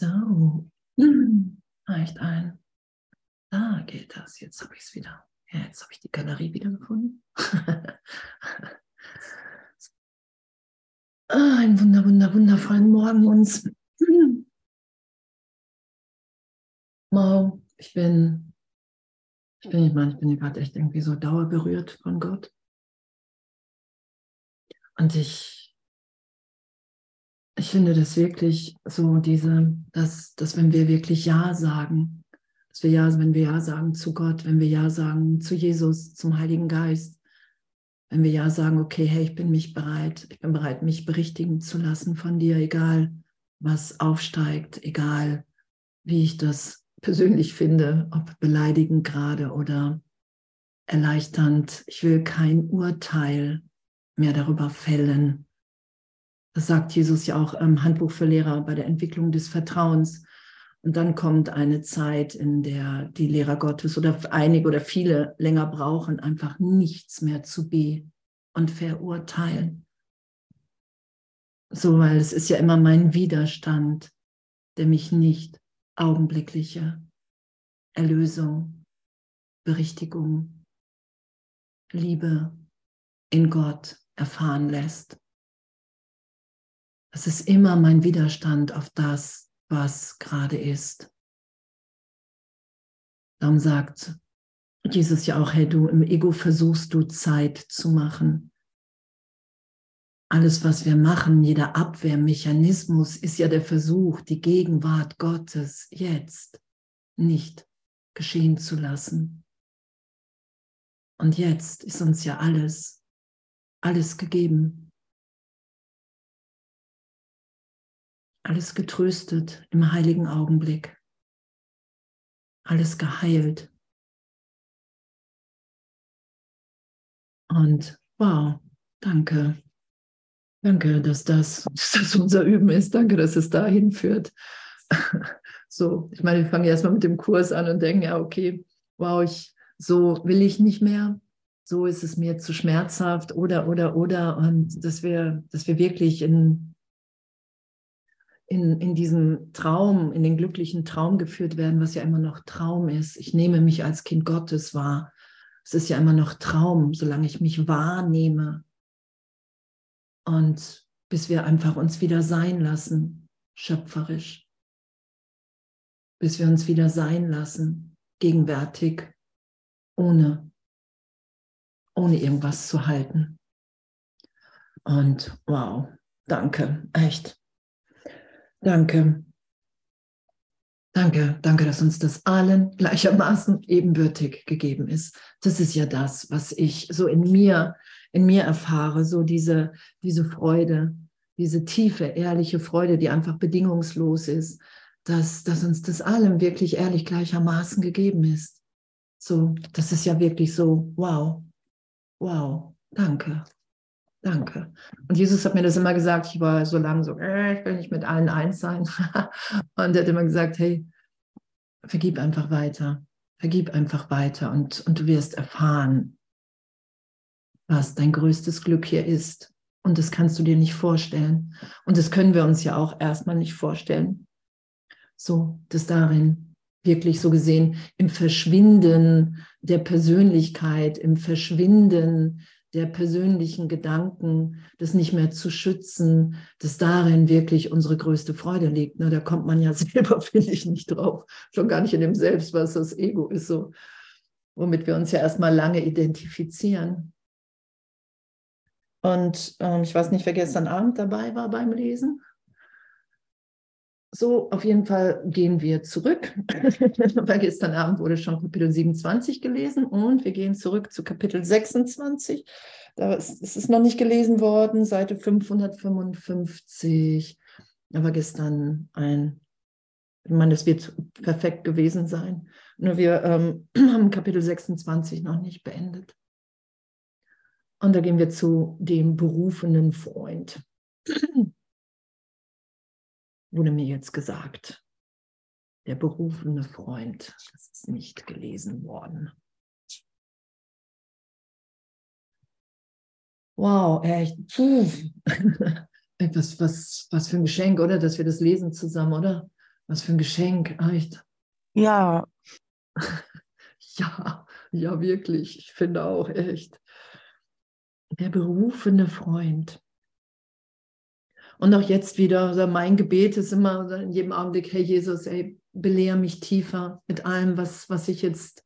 So, reicht ein. Da geht das. Jetzt habe ich es wieder. Ja, jetzt habe ich die Galerie wieder gefunden. ah, ein wunder, wunder, wundervollen Morgen uns. Wow, ich bin, ich bin, ich meine, ich bin gerade echt irgendwie so dauerberührt von Gott. Und ich ich finde das wirklich so, diese, dass, dass wenn wir wirklich Ja sagen, dass wir Ja, wenn wir Ja sagen zu Gott, wenn wir Ja sagen zu Jesus, zum Heiligen Geist, wenn wir Ja sagen, okay, hey, ich bin mich bereit, ich bin bereit, mich berichtigen zu lassen von dir, egal was aufsteigt, egal wie ich das persönlich finde, ob beleidigend gerade oder erleichternd. Ich will kein Urteil mehr darüber fällen, das sagt Jesus ja auch im Handbuch für Lehrer bei der Entwicklung des Vertrauens. Und dann kommt eine Zeit, in der die Lehrer Gottes oder einige oder viele länger brauchen, einfach nichts mehr zu be und verurteilen. So, weil es ist ja immer mein Widerstand, der mich nicht augenblickliche Erlösung, Berichtigung, Liebe in Gott erfahren lässt. Es ist immer mein Widerstand auf das, was gerade ist. Darum sagt Jesus ja auch, hey, du im Ego versuchst du Zeit zu machen. Alles, was wir machen, jeder Abwehrmechanismus ist ja der Versuch, die Gegenwart Gottes jetzt nicht geschehen zu lassen. Und jetzt ist uns ja alles, alles gegeben. Alles getröstet im heiligen Augenblick. Alles geheilt. Und wow, danke. Danke, dass das, dass das unser Üben ist. Danke, dass es dahin führt. So, ich meine, wir fangen erstmal mit dem Kurs an und denken, ja, okay, wow, ich, so will ich nicht mehr. So ist es mir zu schmerzhaft oder, oder, oder. Und dass wir, dass wir wirklich in, in, in diesen Traum, in den glücklichen Traum geführt werden, was ja immer noch Traum ist. Ich nehme mich als Kind Gottes wahr. Es ist ja immer noch Traum, solange ich mich wahrnehme. Und bis wir einfach uns wieder sein lassen, schöpferisch. Bis wir uns wieder sein lassen, gegenwärtig, ohne, ohne irgendwas zu halten. Und wow, danke, echt. Danke. Danke, danke, dass uns das allen gleichermaßen ebenbürtig gegeben ist. Das ist ja das, was ich so in mir, in mir erfahre, so diese, diese Freude, diese tiefe, ehrliche Freude, die einfach bedingungslos ist, dass, dass uns das allem wirklich ehrlich gleichermaßen gegeben ist. So, das ist ja wirklich so, wow, wow, danke. Danke. Und Jesus hat mir das immer gesagt, ich war so lange so, äh, ich will nicht mit allen eins sein. und er hat immer gesagt, hey, vergib einfach weiter, vergib einfach weiter und, und du wirst erfahren, was dein größtes Glück hier ist. Und das kannst du dir nicht vorstellen. Und das können wir uns ja auch erstmal nicht vorstellen. So, das darin wirklich so gesehen im Verschwinden der Persönlichkeit, im Verschwinden der persönlichen Gedanken, das nicht mehr zu schützen, dass darin wirklich unsere größte Freude liegt. Ne? Da kommt man ja selber, finde ich, nicht drauf. Schon gar nicht in dem Selbst, was das Ego ist, so, womit wir uns ja erstmal lange identifizieren. Und ähm, ich weiß nicht, wer gestern Abend dabei war beim Lesen. So, auf jeden Fall gehen wir zurück, weil gestern Abend wurde schon Kapitel 27 gelesen und wir gehen zurück zu Kapitel 26. Da ist, es noch nicht gelesen worden, Seite 555. Aber gestern ein, ich meine, das wird perfekt gewesen sein. Nur wir ähm, haben Kapitel 26 noch nicht beendet. Und da gehen wir zu dem berufenen Freund wurde mir jetzt gesagt. Der berufene Freund, das ist nicht gelesen worden. Wow, echt. was, was, was für ein Geschenk, oder? Dass wir das lesen zusammen, oder? Was für ein Geschenk, echt. Ja. ja, ja, wirklich. Ich finde auch echt. Der berufene Freund. Und auch jetzt wieder, also mein Gebet ist immer in jedem Augenblick, hey Jesus, ey, belehr mich tiefer mit allem, was, was ich jetzt,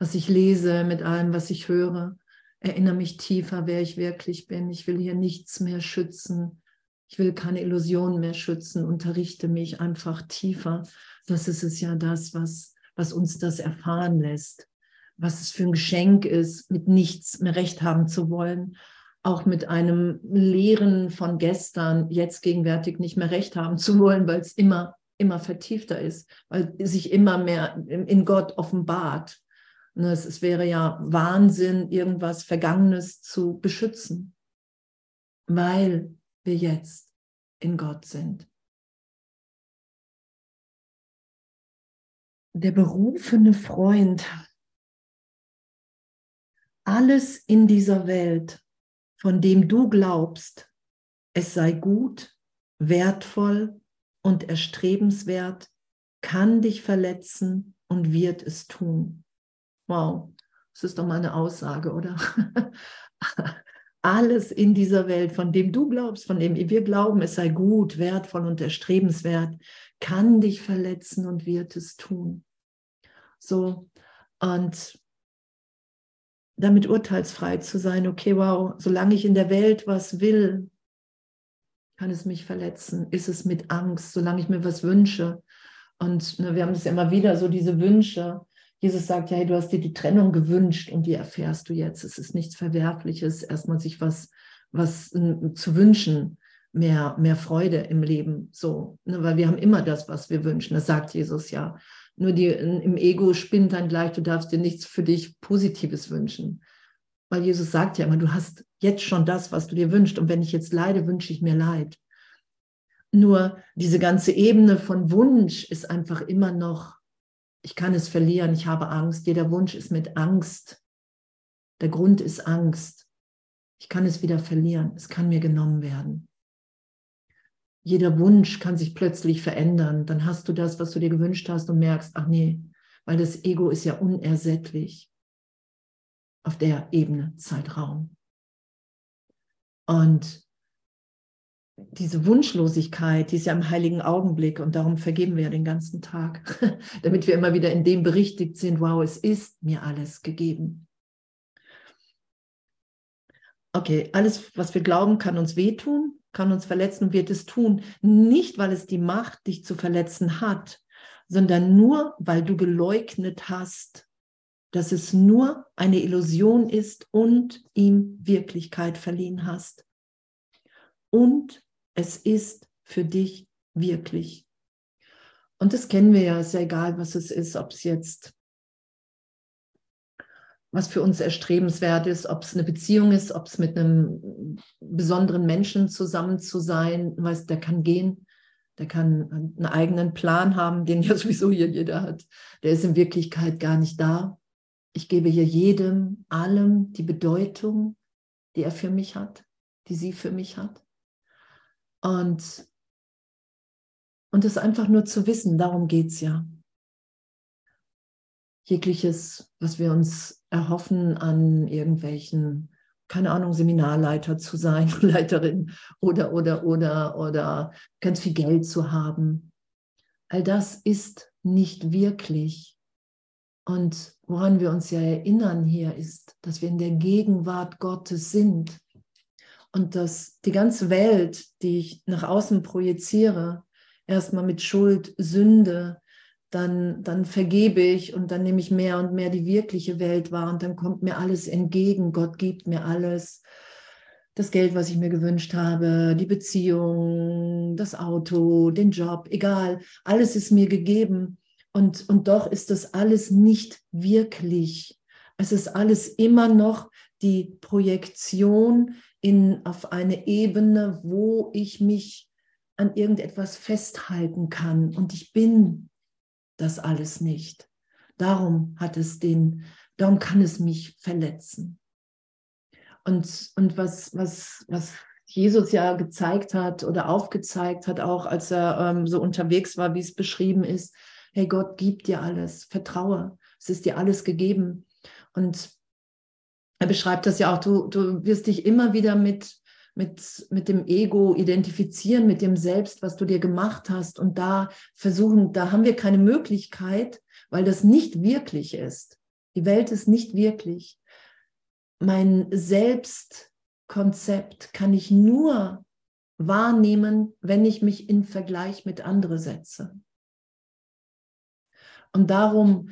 was ich lese, mit allem, was ich höre. Erinnere mich tiefer, wer ich wirklich bin. Ich will hier nichts mehr schützen. Ich will keine Illusionen mehr schützen. Unterrichte mich einfach tiefer. Das ist es ja das, was, was uns das erfahren lässt. Was es für ein Geschenk ist, mit nichts mehr recht haben zu wollen. Auch mit einem Lehren von gestern jetzt gegenwärtig nicht mehr recht haben zu wollen, weil es immer, immer vertiefter ist, weil sich immer mehr in Gott offenbart. Ne, es, es wäre ja Wahnsinn, irgendwas Vergangenes zu beschützen, weil wir jetzt in Gott sind. Der berufene Freund, alles in dieser Welt, von dem du glaubst, es sei gut, wertvoll und erstrebenswert, kann dich verletzen und wird es tun. Wow, das ist doch mal eine Aussage, oder? Alles in dieser Welt, von dem du glaubst, von dem wir glauben, es sei gut, wertvoll und erstrebenswert, kann dich verletzen und wird es tun. So, und damit urteilsfrei zu sein, okay, wow, solange ich in der Welt was will, kann es mich verletzen, ist es mit Angst, solange ich mir was wünsche. Und ne, wir haben es ja immer wieder, so diese Wünsche, Jesus sagt, ja, hey, du hast dir die Trennung gewünscht und die erfährst du jetzt. Es ist nichts Verwerfliches, erstmal sich was, was äh, zu wünschen, mehr, mehr Freude im Leben, so, ne, weil wir haben immer das, was wir wünschen. Das sagt Jesus ja. Nur die, im Ego spinnt dann gleich, du darfst dir nichts für dich Positives wünschen. Weil Jesus sagt ja immer, du hast jetzt schon das, was du dir wünschst. Und wenn ich jetzt leide, wünsche ich mir Leid. Nur diese ganze Ebene von Wunsch ist einfach immer noch ich kann es verlieren, ich habe Angst. Jeder Wunsch ist mit Angst. Der Grund ist Angst. Ich kann es wieder verlieren, es kann mir genommen werden. Jeder Wunsch kann sich plötzlich verändern. Dann hast du das, was du dir gewünscht hast und merkst, ach nee, weil das Ego ist ja unersättlich auf der Ebene Zeitraum. Und diese Wunschlosigkeit, die ist ja im heiligen Augenblick und darum vergeben wir ja den ganzen Tag, damit wir immer wieder in dem berichtigt sind, wow, es ist mir alles gegeben. Okay, alles, was wir glauben, kann uns wehtun, kann uns verletzen, wird es tun. Nicht, weil es die Macht, dich zu verletzen hat, sondern nur, weil du geleugnet hast, dass es nur eine Illusion ist und ihm Wirklichkeit verliehen hast und es ist für dich wirklich. Und das kennen wir ja, ist ja egal, was es ist, ob es jetzt, was für uns erstrebenswert ist, ob es eine Beziehung ist, ob es mit einem besonderen Menschen zusammen zu sein, weißt, der kann gehen, der kann einen eigenen Plan haben, den ja sowieso hier jeder hat. Der ist in Wirklichkeit gar nicht da. Ich gebe hier jedem, allem die Bedeutung, die er für mich hat, die sie für mich hat. Und, und es einfach nur zu wissen, darum geht es ja. Jegliches, was wir uns erhoffen an irgendwelchen, keine Ahnung, Seminarleiter zu sein, Leiterin oder, oder, oder, oder ganz viel Geld zu haben. All das ist nicht wirklich. Und woran wir uns ja erinnern hier ist, dass wir in der Gegenwart Gottes sind und dass die ganze Welt, die ich nach außen projiziere, erstmal mit Schuld, Sünde, dann, dann vergebe ich und dann nehme ich mehr und mehr die wirkliche Welt wahr und dann kommt mir alles entgegen. Gott gibt mir alles. Das Geld, was ich mir gewünscht habe, die Beziehung, das Auto, den Job, egal, alles ist mir gegeben. Und, und doch ist das alles nicht wirklich. Es ist alles immer noch die Projektion in, auf eine Ebene, wo ich mich an irgendetwas festhalten kann. Und ich bin das alles nicht. Darum hat es den, darum kann es mich verletzen. Und, und was, was, was Jesus ja gezeigt hat oder aufgezeigt hat, auch als er ähm, so unterwegs war, wie es beschrieben ist. Hey, Gott gibt dir alles, vertraue, es ist dir alles gegeben. Und er beschreibt das ja auch, du, du wirst dich immer wieder mit, mit, mit dem Ego identifizieren, mit dem Selbst, was du dir gemacht hast. Und da versuchen, da haben wir keine Möglichkeit, weil das nicht wirklich ist. Die Welt ist nicht wirklich. Mein Selbstkonzept kann ich nur wahrnehmen, wenn ich mich in Vergleich mit anderen setze. Und darum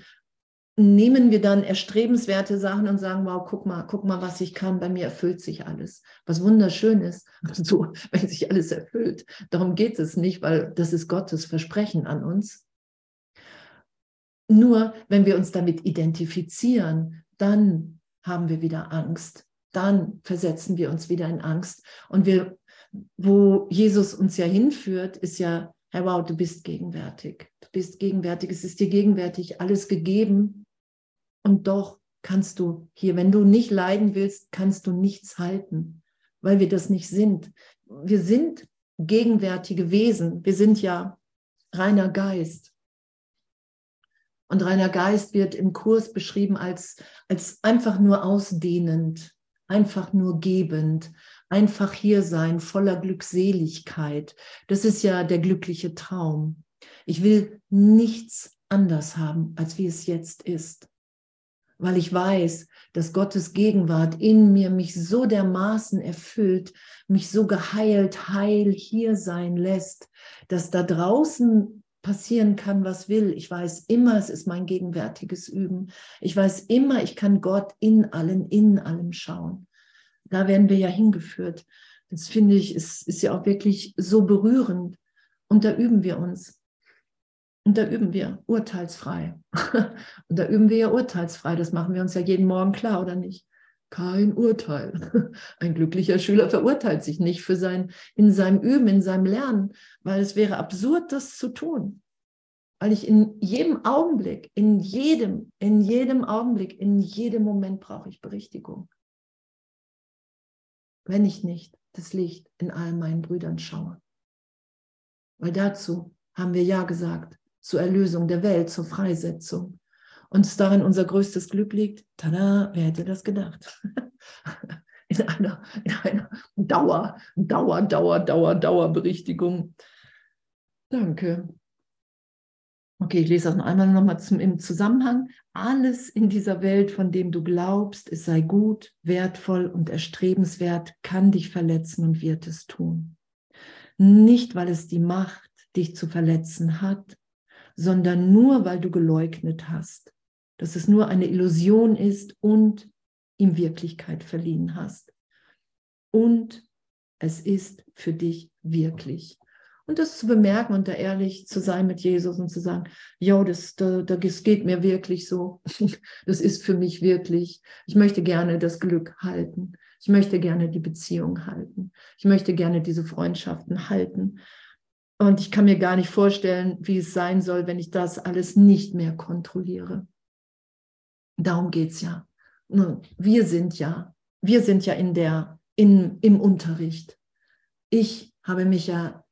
nehmen wir dann erstrebenswerte Sachen und sagen, wow, guck mal, guck mal, was ich kann, bei mir erfüllt sich alles. Was wunderschön ist, so, wenn sich alles erfüllt. Darum geht es nicht, weil das ist Gottes Versprechen an uns. Nur wenn wir uns damit identifizieren, dann haben wir wieder Angst. Dann versetzen wir uns wieder in Angst. Und wir, wo Jesus uns ja hinführt, ist ja, Herr, wow, du bist gegenwärtig. Du bist gegenwärtig. Es ist dir gegenwärtig alles gegeben. Und doch kannst du hier, wenn du nicht leiden willst, kannst du nichts halten, weil wir das nicht sind. Wir sind gegenwärtige Wesen. Wir sind ja reiner Geist. Und reiner Geist wird im Kurs beschrieben als, als einfach nur ausdehnend, einfach nur gebend, einfach hier sein, voller Glückseligkeit. Das ist ja der glückliche Traum. Ich will nichts anders haben, als wie es jetzt ist, weil ich weiß, dass Gottes Gegenwart in mir mich so dermaßen erfüllt, mich so geheilt, heil hier sein lässt, dass da draußen passieren kann, was will. Ich weiß immer, es ist mein gegenwärtiges Üben. Ich weiß immer, ich kann Gott in allen, in allem schauen. Da werden wir ja hingeführt. Das finde ich, ist, ist ja auch wirklich so berührend. Und da üben wir uns. Und da üben wir urteilsfrei. Und da üben wir ja urteilsfrei. Das machen wir uns ja jeden Morgen klar, oder nicht? Kein Urteil. Ein glücklicher Schüler verurteilt sich nicht für sein, in seinem Üben, in seinem Lernen, weil es wäre absurd, das zu tun. Weil ich in jedem Augenblick, in jedem, in jedem Augenblick, in jedem Moment brauche ich Berichtigung. Wenn ich nicht das Licht in all meinen Brüdern schaue. Weil dazu haben wir Ja gesagt, zur Erlösung der Welt, zur Freisetzung uns darin unser größtes Glück liegt. Tada, wer hätte das gedacht? in einer, in einer Dauer, Dauer, Dauer, Dauer, Dauerberichtigung. Danke. Okay, ich lese das noch einmal nochmal zum, im Zusammenhang. Alles in dieser Welt, von dem du glaubst, es sei gut, wertvoll und erstrebenswert, kann dich verletzen und wird es tun. Nicht, weil es die Macht, dich zu verletzen hat, sondern nur, weil du geleugnet hast, dass es nur eine Illusion ist und ihm Wirklichkeit verliehen hast. Und es ist für dich wirklich. Und das zu bemerken und da ehrlich zu sein mit Jesus und zu sagen, ja, das, das, das geht mir wirklich so. Das ist für mich wirklich. Ich möchte gerne das Glück halten. Ich möchte gerne die Beziehung halten. Ich möchte gerne diese Freundschaften halten. Und ich kann mir gar nicht vorstellen, wie es sein soll, wenn ich das alles nicht mehr kontrolliere. Darum geht es ja. Wir sind ja, wir sind ja in der, in, im Unterricht. Ich habe mich ja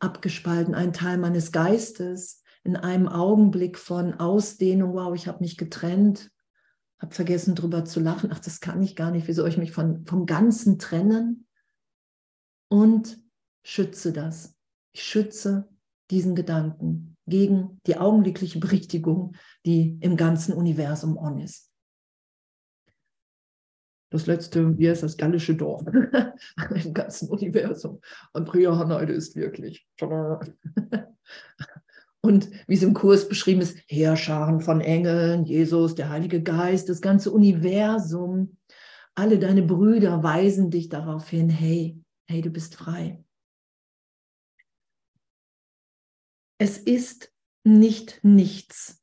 abgespalten, ein Teil meines Geistes in einem Augenblick von Ausdehnung, wow, ich habe mich getrennt, habe vergessen drüber zu lachen, ach, das kann ich gar nicht, wie soll ich mich von, vom Ganzen trennen? Und schütze das. Ich schütze diesen Gedanken gegen die augenblickliche Berichtigung, die im ganzen Universum on ist. Das letzte, wie heißt das, gallische Dorf im ganzen Universum. Andrea Haneide ist wirklich. Und wie es im Kurs beschrieben ist, Heerscharen von Engeln, Jesus, der Heilige Geist, das ganze Universum, alle deine Brüder weisen dich darauf hin, hey, hey, du bist frei. Es ist nicht nichts.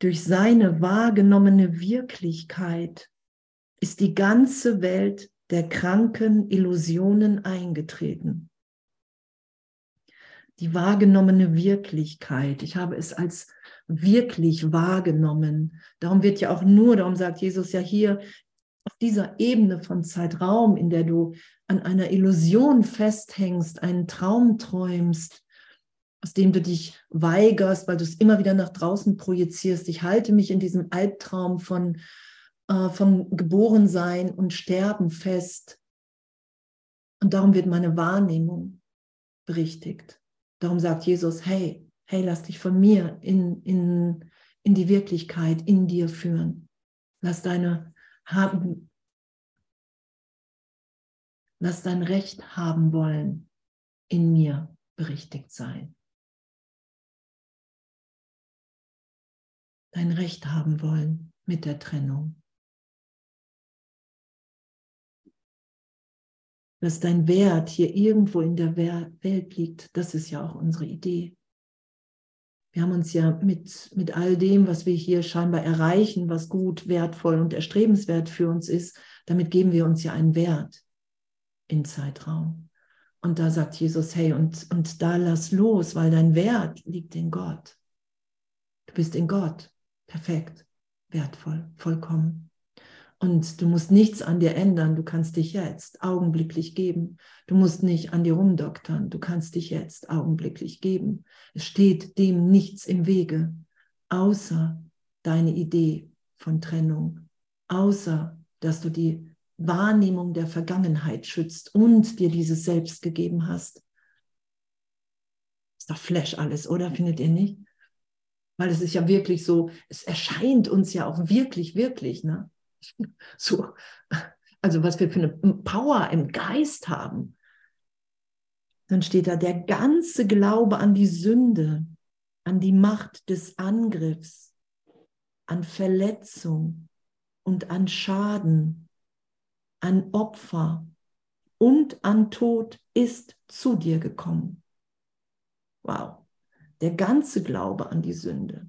Durch seine wahrgenommene Wirklichkeit ist die ganze Welt der kranken Illusionen eingetreten. Die wahrgenommene Wirklichkeit, ich habe es als wirklich wahrgenommen. Darum wird ja auch nur, darum sagt Jesus ja hier, auf dieser Ebene von Zeitraum, in der du an einer Illusion festhängst, einen Traum träumst, aus dem du dich weigerst, weil du es immer wieder nach draußen projizierst. Ich halte mich in diesem Albtraum von, äh, vom Geborensein und Sterben fest. Und darum wird meine Wahrnehmung berichtigt. Darum sagt Jesus, hey, hey, lass dich von mir in, in, in die Wirklichkeit, in dir führen. Lass deine haben, lass dein Recht haben wollen in mir berichtigt sein. Dein Recht haben wollen mit der Trennung. Dass dein Wert hier irgendwo in der Welt liegt, das ist ja auch unsere Idee. Wir haben uns ja mit, mit all dem, was wir hier scheinbar erreichen, was gut, wertvoll und erstrebenswert für uns ist, damit geben wir uns ja einen Wert in Zeitraum. Und da sagt Jesus, hey, und, und da lass los, weil dein Wert liegt in Gott. Du bist in Gott. Perfekt, wertvoll, vollkommen. Und du musst nichts an dir ändern. Du kannst dich jetzt augenblicklich geben. Du musst nicht an dir rumdoktern. Du kannst dich jetzt augenblicklich geben. Es steht dem nichts im Wege, außer deine Idee von Trennung, außer dass du die Wahrnehmung der Vergangenheit schützt und dir dieses Selbst gegeben hast. Ist doch Flash alles, oder? Findet ihr nicht? Weil es ist ja wirklich so, es erscheint uns ja auch wirklich, wirklich, ne? So, also was wir für eine Power im Geist haben. Dann steht da der ganze Glaube an die Sünde, an die Macht des Angriffs, an Verletzung und an Schaden, an Opfer und an Tod ist zu dir gekommen. Wow, der ganze Glaube an die Sünde.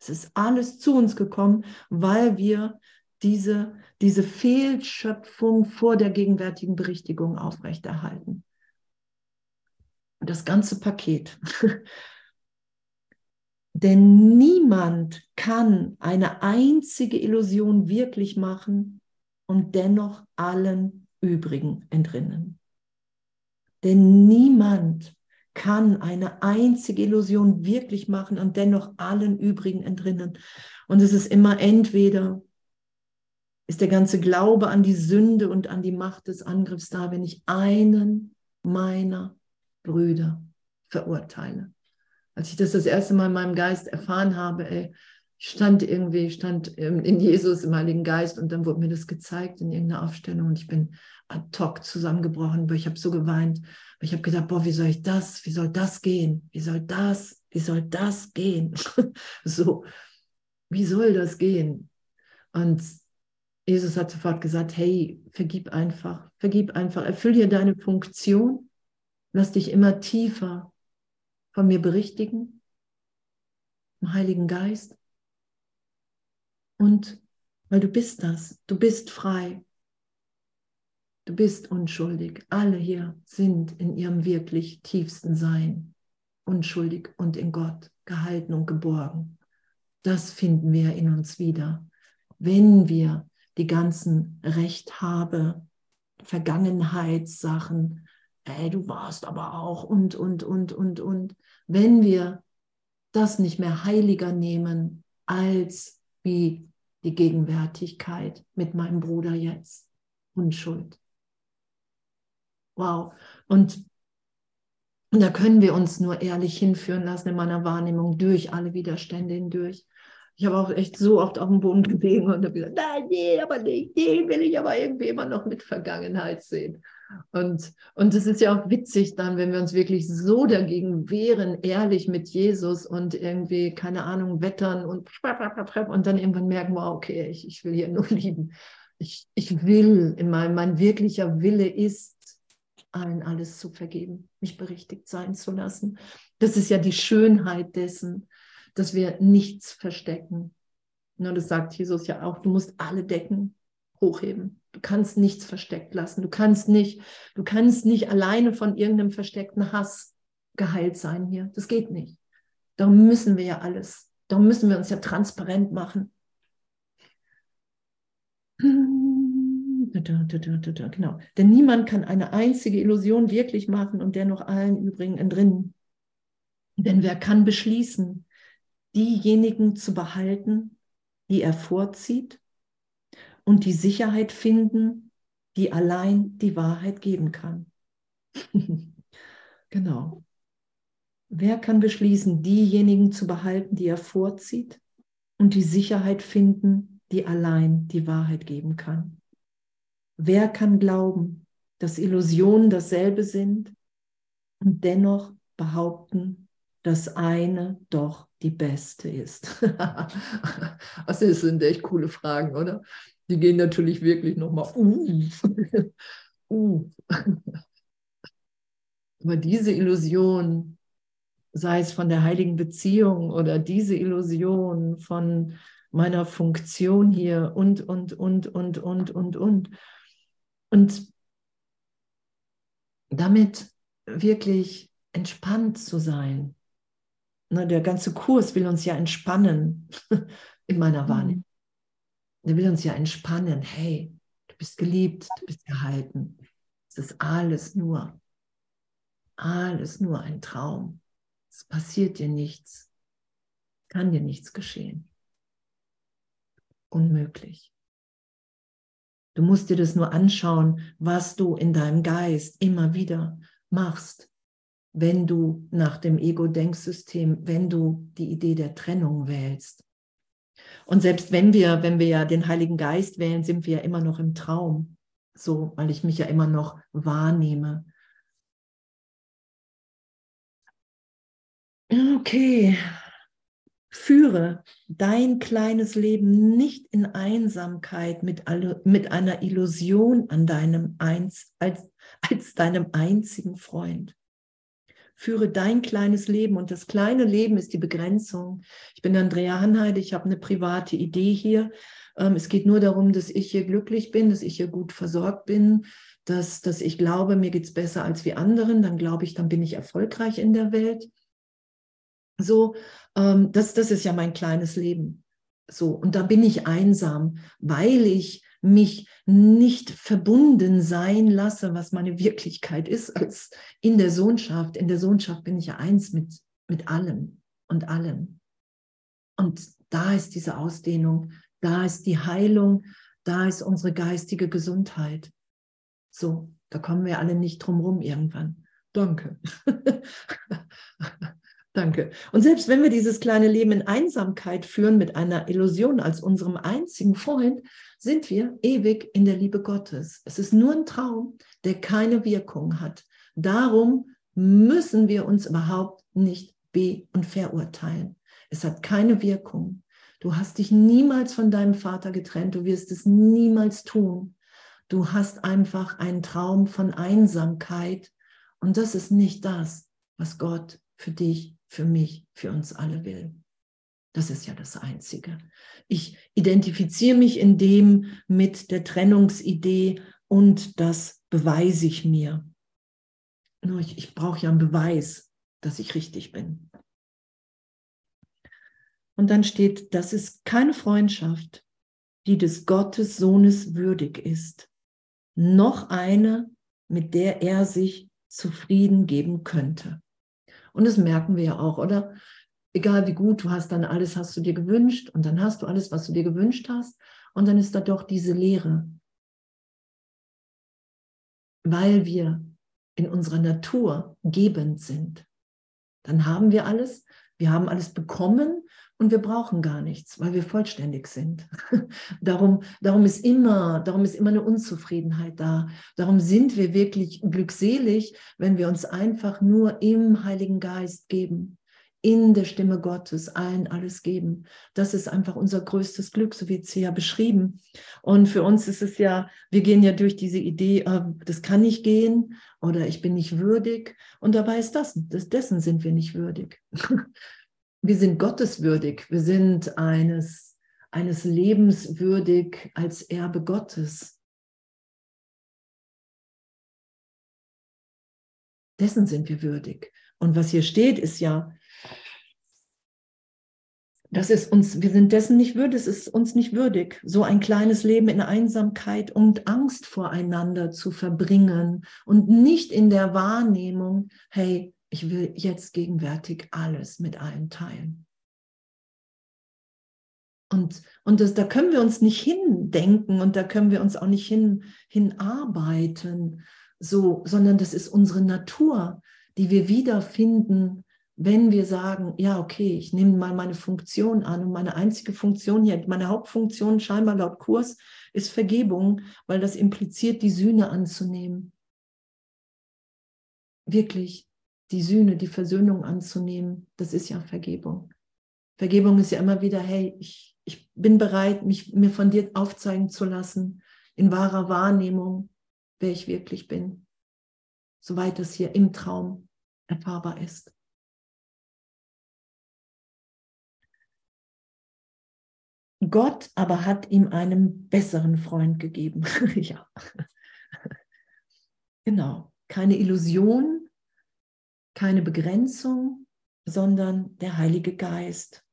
Es ist alles zu uns gekommen, weil wir diese, diese Fehlschöpfung vor der gegenwärtigen Berichtigung aufrechterhalten. Das ganze Paket. Denn niemand kann eine einzige Illusion wirklich machen und dennoch allen übrigen entrinnen. Denn niemand kann eine einzige Illusion wirklich machen und dennoch allen übrigen entrinnen. Und es ist immer entweder ist der ganze Glaube an die Sünde und an die Macht des Angriffs da, wenn ich einen meiner Brüder verurteile. Als ich das das erste Mal in meinem Geist erfahren habe, ey, ich stand irgendwie, stand in Jesus im Heiligen Geist und dann wurde mir das gezeigt in irgendeiner Aufstellung und ich bin ad hoc zusammengebrochen, weil ich habe so geweint. Ich habe gedacht, boah, wie soll ich das, wie soll das gehen? Wie soll das, wie soll das gehen? so, wie soll das gehen? Und Jesus hat sofort gesagt, hey, vergib einfach, vergib einfach, erfüll dir deine Funktion, lass dich immer tiefer von mir berichtigen, im Heiligen Geist. Und weil du bist das, du bist frei, du bist unschuldig. Alle hier sind in ihrem wirklich tiefsten Sein unschuldig und in Gott gehalten und geborgen. Das finden wir in uns wieder, wenn wir die ganzen Recht habe, Vergangenheitssachen, ey, du warst aber auch und, und, und, und, und. Wenn wir das nicht mehr heiliger nehmen als wie die Gegenwärtigkeit mit meinem Bruder jetzt. Unschuld. Wow. Und, und da können wir uns nur ehrlich hinführen lassen in meiner Wahrnehmung durch alle Widerstände hindurch. Ich habe auch echt so oft auf dem Boden gelegen und habe gesagt, nein, nee, aber nicht, den will ich aber irgendwie immer noch mit Vergangenheit sehen. Und, und es ist ja auch witzig dann, wenn wir uns wirklich so dagegen wehren, ehrlich mit Jesus und irgendwie, keine Ahnung, wettern und, und dann irgendwann merken, wow, okay, ich, ich will hier nur lieben. Ich, ich will, in meinem, mein wirklicher Wille ist, allen alles zu vergeben, mich berichtigt sein zu lassen. Das ist ja die Schönheit dessen, dass wir nichts verstecken. Und das sagt Jesus ja auch, du musst alle Decken hochheben. Du kannst nichts versteckt lassen. Du kannst nicht, du kannst nicht alleine von irgendeinem versteckten Hass geheilt sein hier. Das geht nicht. Darum müssen wir ja alles, darum müssen wir uns ja transparent machen. Genau. Denn niemand kann eine einzige Illusion wirklich machen und dennoch allen übrigen entrinnen. Denn wer kann beschließen, diejenigen zu behalten, die er vorzieht und die Sicherheit finden, die allein die Wahrheit geben kann? genau. Wer kann beschließen, diejenigen zu behalten, die er vorzieht und die Sicherheit finden, die allein die Wahrheit geben kann? Wer kann glauben, dass Illusionen dasselbe sind und dennoch behaupten, dass eine doch die beste ist? also das sind echt coole Fragen, oder? Die gehen natürlich wirklich nochmal, uh, uh. Aber diese Illusion, sei es von der heiligen Beziehung oder diese Illusion von meiner Funktion hier und, und, und, und, und, und, und, und damit wirklich entspannt zu sein. Ne, der ganze Kurs will uns ja entspannen in meiner mhm. Wahrnehmung. Der will uns ja entspannen. Hey, du bist geliebt, du bist gehalten. Es ist alles nur, alles nur ein Traum. Es passiert dir nichts, kann dir nichts geschehen. Unmöglich. Du musst dir das nur anschauen, was du in deinem Geist immer wieder machst, wenn du nach dem Ego-Denksystem, wenn du die Idee der Trennung wählst. Und selbst wenn wir, wenn wir ja den Heiligen Geist wählen, sind wir ja immer noch im Traum. So, weil ich mich ja immer noch wahrnehme. Okay, Führe dein kleines Leben nicht in Einsamkeit mit, alle, mit einer Illusion an deinem Eins, als, als deinem einzigen Freund. Führe dein kleines Leben und das kleine Leben ist die Begrenzung. Ich bin Andrea Hanheide, ich habe eine private Idee hier. Ähm, es geht nur darum, dass ich hier glücklich bin, dass ich hier gut versorgt bin, dass, dass ich glaube, mir geht es besser als wie anderen. Dann glaube ich, dann bin ich erfolgreich in der Welt. So, ähm, das, das ist ja mein kleines Leben. So, und da bin ich einsam, weil ich mich nicht verbunden sein lasse, was meine Wirklichkeit ist, als in der Sohnschaft. In der Sohnschaft bin ich ja eins mit, mit allem und allem. Und da ist diese Ausdehnung, da ist die Heilung, da ist unsere geistige Gesundheit. So, da kommen wir alle nicht drum rum irgendwann. Danke. Danke. Und selbst wenn wir dieses kleine Leben in Einsamkeit führen mit einer Illusion als unserem einzigen Freund, sind wir ewig in der Liebe Gottes. Es ist nur ein Traum, der keine Wirkung hat. Darum müssen wir uns überhaupt nicht be- und verurteilen. Es hat keine Wirkung. Du hast dich niemals von deinem Vater getrennt. Du wirst es niemals tun. Du hast einfach einen Traum von Einsamkeit. Und das ist nicht das, was Gott für dich für mich, für uns alle will. Das ist ja das Einzige. Ich identifiziere mich in dem mit der Trennungsidee und das beweise ich mir. Nur ich, ich brauche ja einen Beweis, dass ich richtig bin. Und dann steht, das ist keine Freundschaft, die des Gottes Sohnes würdig ist, noch eine, mit der er sich zufrieden geben könnte. Und das merken wir ja auch, oder? Egal wie gut du hast, dann alles hast du dir gewünscht und dann hast du alles, was du dir gewünscht hast und dann ist da doch diese Leere. Weil wir in unserer Natur gebend sind. Dann haben wir alles, wir haben alles bekommen und wir brauchen gar nichts, weil wir vollständig sind. darum, darum, ist immer, darum ist immer eine Unzufriedenheit da. Darum sind wir wirklich glückselig, wenn wir uns einfach nur im Heiligen Geist geben, in der Stimme Gottes allen alles geben. Das ist einfach unser größtes Glück, so wird es ja beschrieben. Und für uns ist es ja, wir gehen ja durch diese Idee, äh, das kann nicht gehen oder ich bin nicht würdig. Und dabei ist das, das dessen sind wir nicht würdig. wir sind gotteswürdig, wir sind eines, eines Lebens würdig als Erbe Gottes. Dessen sind wir würdig. Und was hier steht, ist ja, das ist uns, wir sind dessen nicht würdig, es ist uns nicht würdig, so ein kleines Leben in Einsamkeit und Angst voreinander zu verbringen und nicht in der Wahrnehmung, hey, ich will jetzt gegenwärtig alles mit allen teilen. Und, und das, da können wir uns nicht hindenken und da können wir uns auch nicht hin, hinarbeiten, so, sondern das ist unsere Natur, die wir wiederfinden, wenn wir sagen, ja, okay, ich nehme mal meine Funktion an und meine einzige Funktion hier, meine Hauptfunktion scheinbar laut Kurs ist Vergebung, weil das impliziert, die Sühne anzunehmen. Wirklich, die Sühne, die Versöhnung anzunehmen, das ist ja Vergebung. Vergebung ist ja immer wieder, hey, ich, ich bin bereit, mich mir von dir aufzeigen zu lassen, in wahrer Wahrnehmung, wer ich wirklich bin, soweit es hier im Traum erfahrbar ist. Gott aber hat ihm einen besseren Freund gegeben. ja. Genau. Keine Illusion, keine Begrenzung, sondern der Heilige Geist.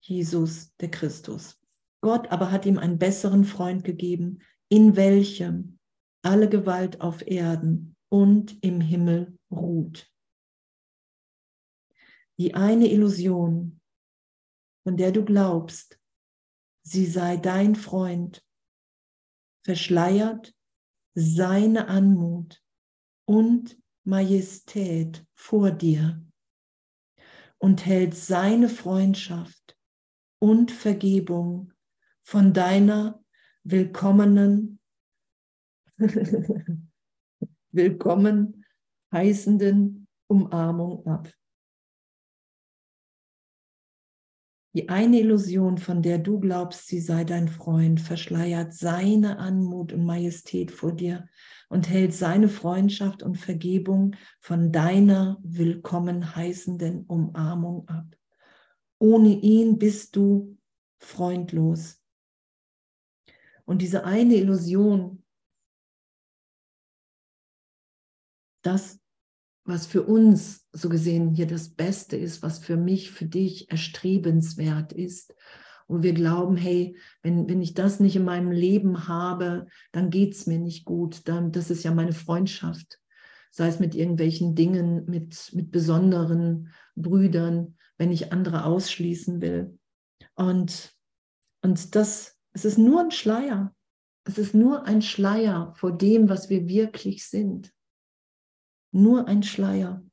Jesus, der Christus. Gott aber hat ihm einen besseren Freund gegeben, in welchem alle Gewalt auf Erden und im Himmel ruht. Die eine Illusion, von der du glaubst, sie sei dein Freund, verschleiert seine Anmut und Majestät vor dir und hält seine Freundschaft und Vergebung von deiner willkommenen, willkommen heißenden Umarmung ab. Die eine Illusion, von der du glaubst, sie sei dein Freund, verschleiert seine Anmut und Majestät vor dir und hält seine Freundschaft und Vergebung von deiner willkommen heißenden Umarmung ab. Ohne ihn bist du freundlos. Und diese eine Illusion, das was für uns so gesehen hier das Beste ist, was für mich, für dich erstrebenswert ist. Und wir glauben, hey, wenn, wenn ich das nicht in meinem Leben habe, dann geht es mir nicht gut. Dann, das ist ja meine Freundschaft. Sei es mit irgendwelchen Dingen, mit, mit besonderen Brüdern, wenn ich andere ausschließen will. Und, und das, es ist nur ein Schleier. Es ist nur ein Schleier vor dem, was wir wirklich sind nur ein Schleier.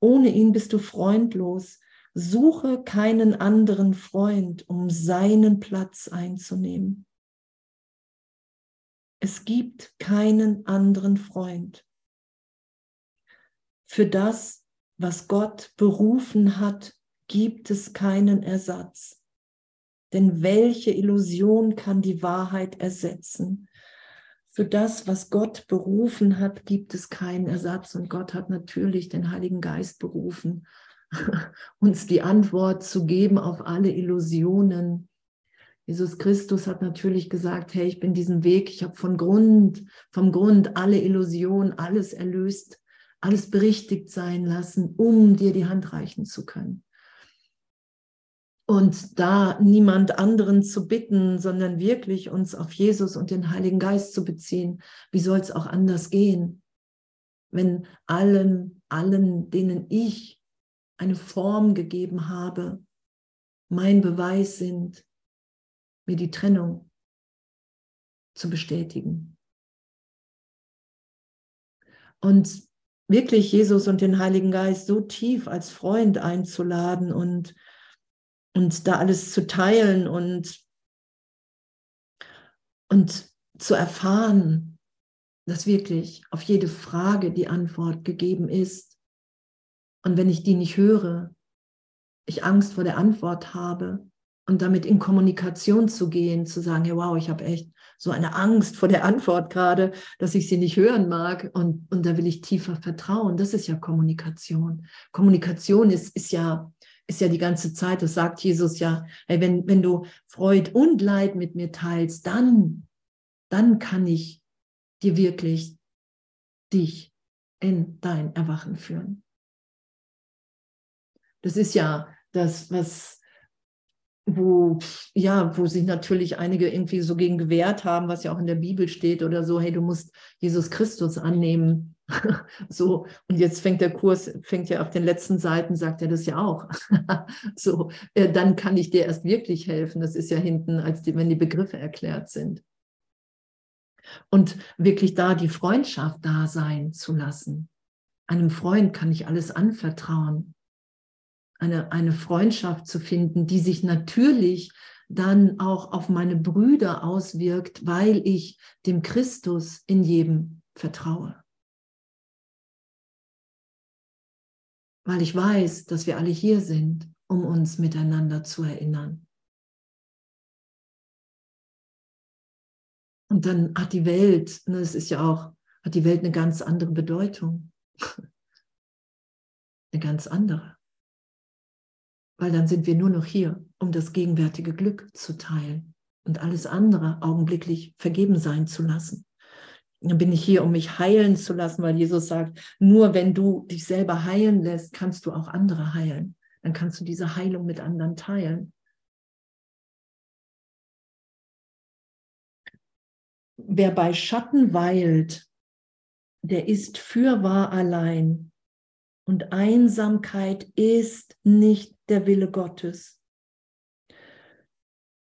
Ohne ihn bist du freundlos. Suche keinen anderen Freund, um seinen Platz einzunehmen. Es gibt keinen anderen Freund. Für das, was Gott berufen hat, gibt es keinen Ersatz. Denn welche Illusion kann die Wahrheit ersetzen? Für das, was Gott berufen hat, gibt es keinen Ersatz. Und Gott hat natürlich den Heiligen Geist berufen, uns die Antwort zu geben auf alle Illusionen. Jesus Christus hat natürlich gesagt, hey, ich bin diesen Weg, ich habe von Grund, vom Grund alle Illusionen, alles erlöst, alles berichtigt sein lassen, um dir die Hand reichen zu können. Und da niemand anderen zu bitten, sondern wirklich uns auf Jesus und den Heiligen Geist zu beziehen, wie soll es auch anders gehen, wenn allen, allen, denen ich eine Form gegeben habe, mein Beweis sind, mir die Trennung zu bestätigen. Und wirklich Jesus und den Heiligen Geist so tief als Freund einzuladen und und da alles zu teilen und, und zu erfahren, dass wirklich auf jede Frage die Antwort gegeben ist. Und wenn ich die nicht höre, ich Angst vor der Antwort habe und damit in Kommunikation zu gehen, zu sagen, hey, wow, ich habe echt so eine Angst vor der Antwort gerade, dass ich sie nicht hören mag und, und da will ich tiefer vertrauen. Das ist ja Kommunikation. Kommunikation ist, ist ja ist ja die ganze Zeit, das sagt Jesus ja, ey, wenn, wenn du Freud und Leid mit mir teilst, dann, dann kann ich dir wirklich dich in dein Erwachen führen. Das ist ja, das, was, wo, ja, wo sich natürlich einige irgendwie so gegen gewehrt haben, was ja auch in der Bibel steht oder so, hey, du musst Jesus Christus annehmen. so, und jetzt fängt der Kurs, fängt ja auf den letzten Seiten, sagt er das ja auch. so, äh, dann kann ich dir erst wirklich helfen. Das ist ja hinten, als die, wenn die Begriffe erklärt sind. Und wirklich da die Freundschaft da sein zu lassen. Einem Freund kann ich alles anvertrauen eine, eine Freundschaft zu finden, die sich natürlich dann auch auf meine Brüder auswirkt, weil ich dem Christus in jedem vertraue. Weil ich weiß, dass wir alle hier sind, um uns miteinander zu erinnern. Und dann hat die Welt, ne, es ist ja auch, hat die Welt eine ganz andere Bedeutung. eine ganz andere weil dann sind wir nur noch hier, um das gegenwärtige Glück zu teilen und alles andere augenblicklich vergeben sein zu lassen. Dann bin ich hier, um mich heilen zu lassen, weil Jesus sagt, nur wenn du dich selber heilen lässt, kannst du auch andere heilen. Dann kannst du diese Heilung mit anderen teilen. Wer bei Schatten weilt, der ist fürwahr allein. Und Einsamkeit ist nicht der Wille Gottes.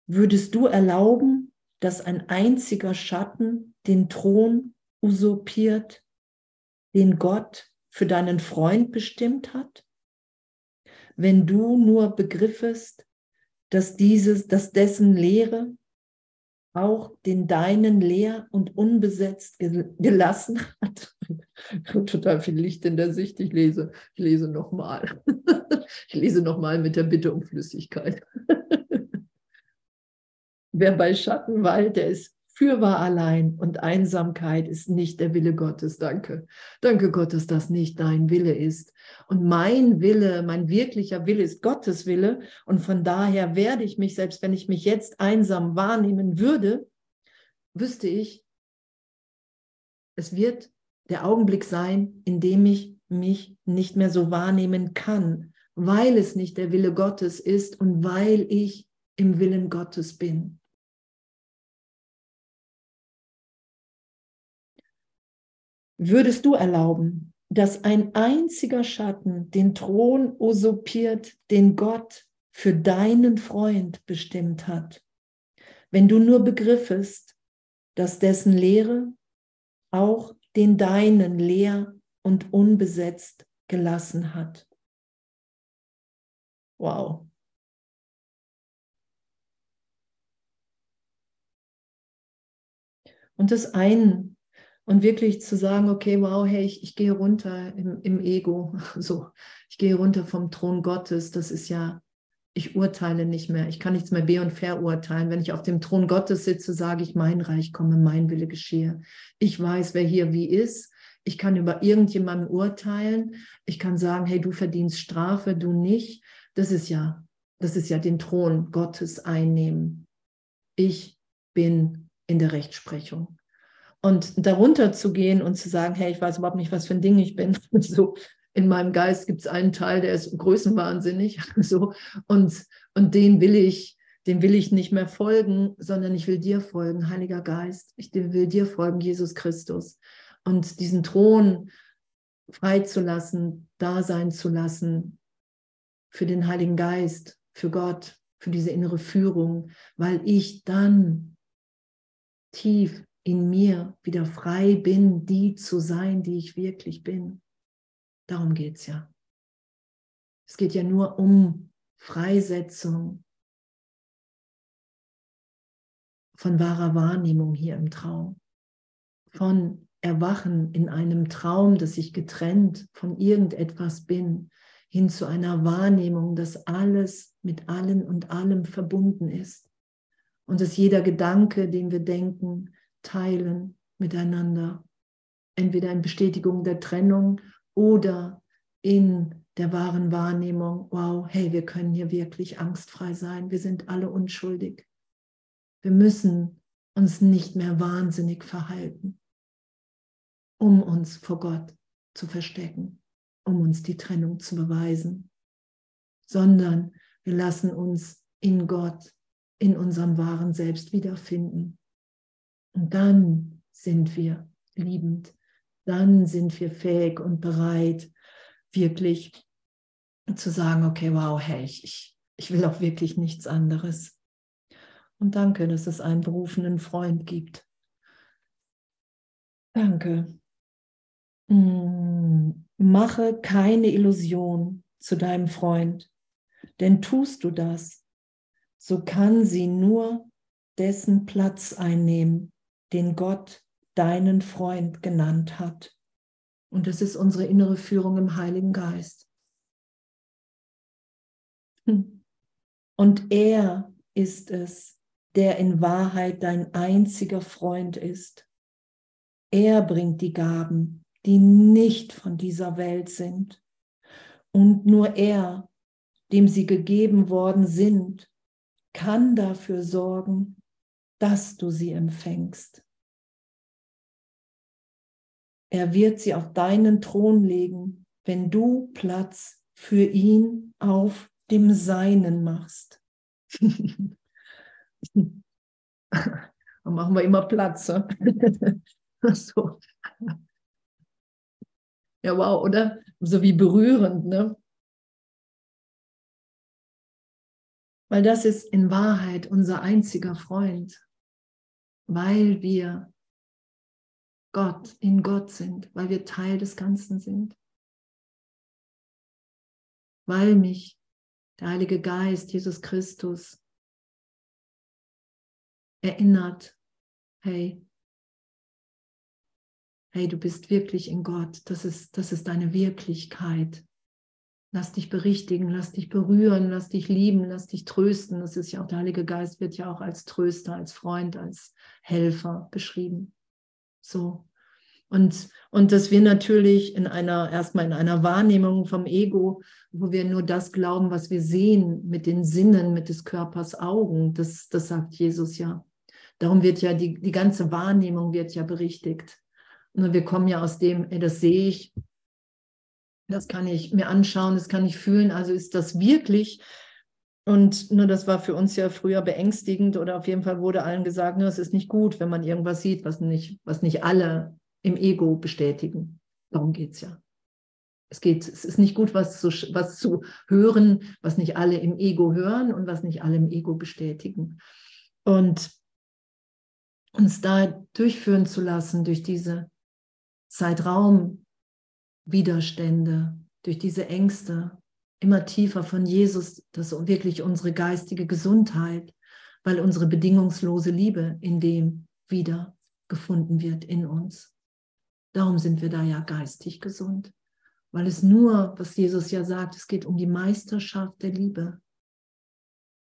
Würdest du erlauben, dass ein einziger Schatten den Thron usurpiert, den Gott für deinen Freund bestimmt hat? Wenn du nur begriffest, dass dieses, dass dessen Lehre auch den deinen leer und unbesetzt gelassen hat. Total viel Licht in der Sicht. Ich lese, ich lese nochmal. Ich lese nochmal mit der Bitte um Flüssigkeit. Wer bei Schatten weilt, der ist fürwahr allein und Einsamkeit ist nicht der Wille Gottes. Danke. Danke Gott, dass das nicht dein Wille ist. Und mein Wille, mein wirklicher Wille ist Gottes Wille. Und von daher werde ich mich, selbst wenn ich mich jetzt einsam wahrnehmen würde, wüsste ich, es wird der Augenblick sein, in dem ich mich nicht mehr so wahrnehmen kann, weil es nicht der Wille Gottes ist und weil ich im Willen Gottes bin. Würdest du erlauben, dass ein einziger Schatten den Thron usurpiert, den Gott für deinen Freund bestimmt hat, wenn du nur begriffest, dass dessen Lehre auch den deinen leer und unbesetzt gelassen hat. Wow. Und das einen und wirklich zu sagen, okay, wow, hey, ich, ich gehe runter im, im Ego, so, ich gehe runter vom Thron Gottes, das ist ja, ich urteile nicht mehr, ich kann nichts mehr be- und verurteilen. Wenn ich auf dem Thron Gottes sitze, sage ich, mein Reich komme, mein Wille geschehe. Ich weiß, wer hier wie ist. Ich kann über irgendjemanden urteilen. Ich kann sagen, hey, du verdienst Strafe, du nicht. Das ist ja, das ist ja den Thron Gottes einnehmen. Ich bin in der Rechtsprechung. Und darunter zu gehen und zu sagen, hey, ich weiß überhaupt nicht, was für ein Ding ich bin. So in meinem Geist gibt es einen Teil, der ist größenwahnsinnig. So und und den will ich, den will ich nicht mehr folgen, sondern ich will dir folgen, Heiliger Geist. Ich will dir folgen, Jesus Christus. Und diesen Thron freizulassen, da sein zu lassen für den Heiligen Geist, für Gott, für diese innere Führung, weil ich dann tief in mir wieder frei bin, die zu sein, die ich wirklich bin. Darum geht es ja. Es geht ja nur um Freisetzung von wahrer Wahrnehmung hier im Traum, von Erwachen in einem Traum, dass ich getrennt von irgendetwas bin, hin zu einer Wahrnehmung, dass alles mit allen und allem verbunden ist und dass jeder Gedanke, den wir denken, teilen miteinander. Entweder in Bestätigung der Trennung oder in der wahren Wahrnehmung, wow, hey, wir können hier wirklich angstfrei sein, wir sind alle unschuldig. Wir müssen uns nicht mehr wahnsinnig verhalten, um uns vor Gott zu verstecken, um uns die Trennung zu beweisen, sondern Wir lassen uns in Gott, in unserem wahren Selbst wiederfinden. Und dann sind wir liebend. Dann sind wir fähig und bereit, wirklich zu sagen, okay, wow, hey, ich, ich will auch wirklich nichts anderes. Und danke, dass es einen berufenen Freund gibt. Danke. Mm, mache keine Illusion zu deinem Freund, denn tust du das, so kann sie nur dessen Platz einnehmen, den Gott deinen Freund genannt hat. Und das ist unsere innere Führung im Heiligen Geist. Hm. Und er ist es, der in Wahrheit dein einziger Freund ist. Er bringt die Gaben, die nicht von dieser Welt sind. Und nur er, dem sie gegeben worden sind, kann dafür sorgen, dass du sie empfängst. Er wird sie auf deinen Thron legen, wenn du Platz für ihn auf dem Seinen machst. Dann machen wir immer Platz. so. Ja, wow, oder? So wie berührend, ne? Weil das ist in Wahrheit unser einziger Freund, weil wir Gott, in Gott sind, weil wir Teil des Ganzen sind. Weil mich der Heilige Geist, Jesus Christus, erinnert, hey, hey, du bist wirklich in Gott, das ist, das ist deine Wirklichkeit. Lass dich berichtigen, lass dich berühren, lass dich lieben, lass dich trösten. Das ist ja auch der Heilige Geist wird ja auch als Tröster, als Freund, als Helfer beschrieben. So. Und, und dass wir natürlich in einer, erstmal in einer Wahrnehmung vom Ego, wo wir nur das glauben, was wir sehen mit den Sinnen, mit des Körpers Augen, das, das sagt Jesus ja. Darum wird ja die, die ganze Wahrnehmung wird ja berichtigt. Und wir kommen ja aus dem, ey, das sehe ich, das kann ich mir anschauen, das kann ich fühlen. Also ist das wirklich und ne, das war für uns ja früher beängstigend oder auf jeden Fall wurde allen gesagt, ne, es ist nicht gut, wenn man irgendwas sieht, was nicht, was nicht alle im Ego bestätigen. Darum geht es ja. Es geht, es ist nicht gut, was zu, was zu hören, was nicht alle im Ego hören und was nicht alle im Ego bestätigen. Und uns da durchführen zu lassen durch diese Zeitraumwiderstände, durch diese Ängste, immer tiefer von Jesus, das ist wirklich unsere geistige Gesundheit, weil unsere bedingungslose Liebe in dem wieder gefunden wird in uns. Darum sind wir da ja geistig gesund, weil es nur, was Jesus ja sagt, es geht um die Meisterschaft der Liebe.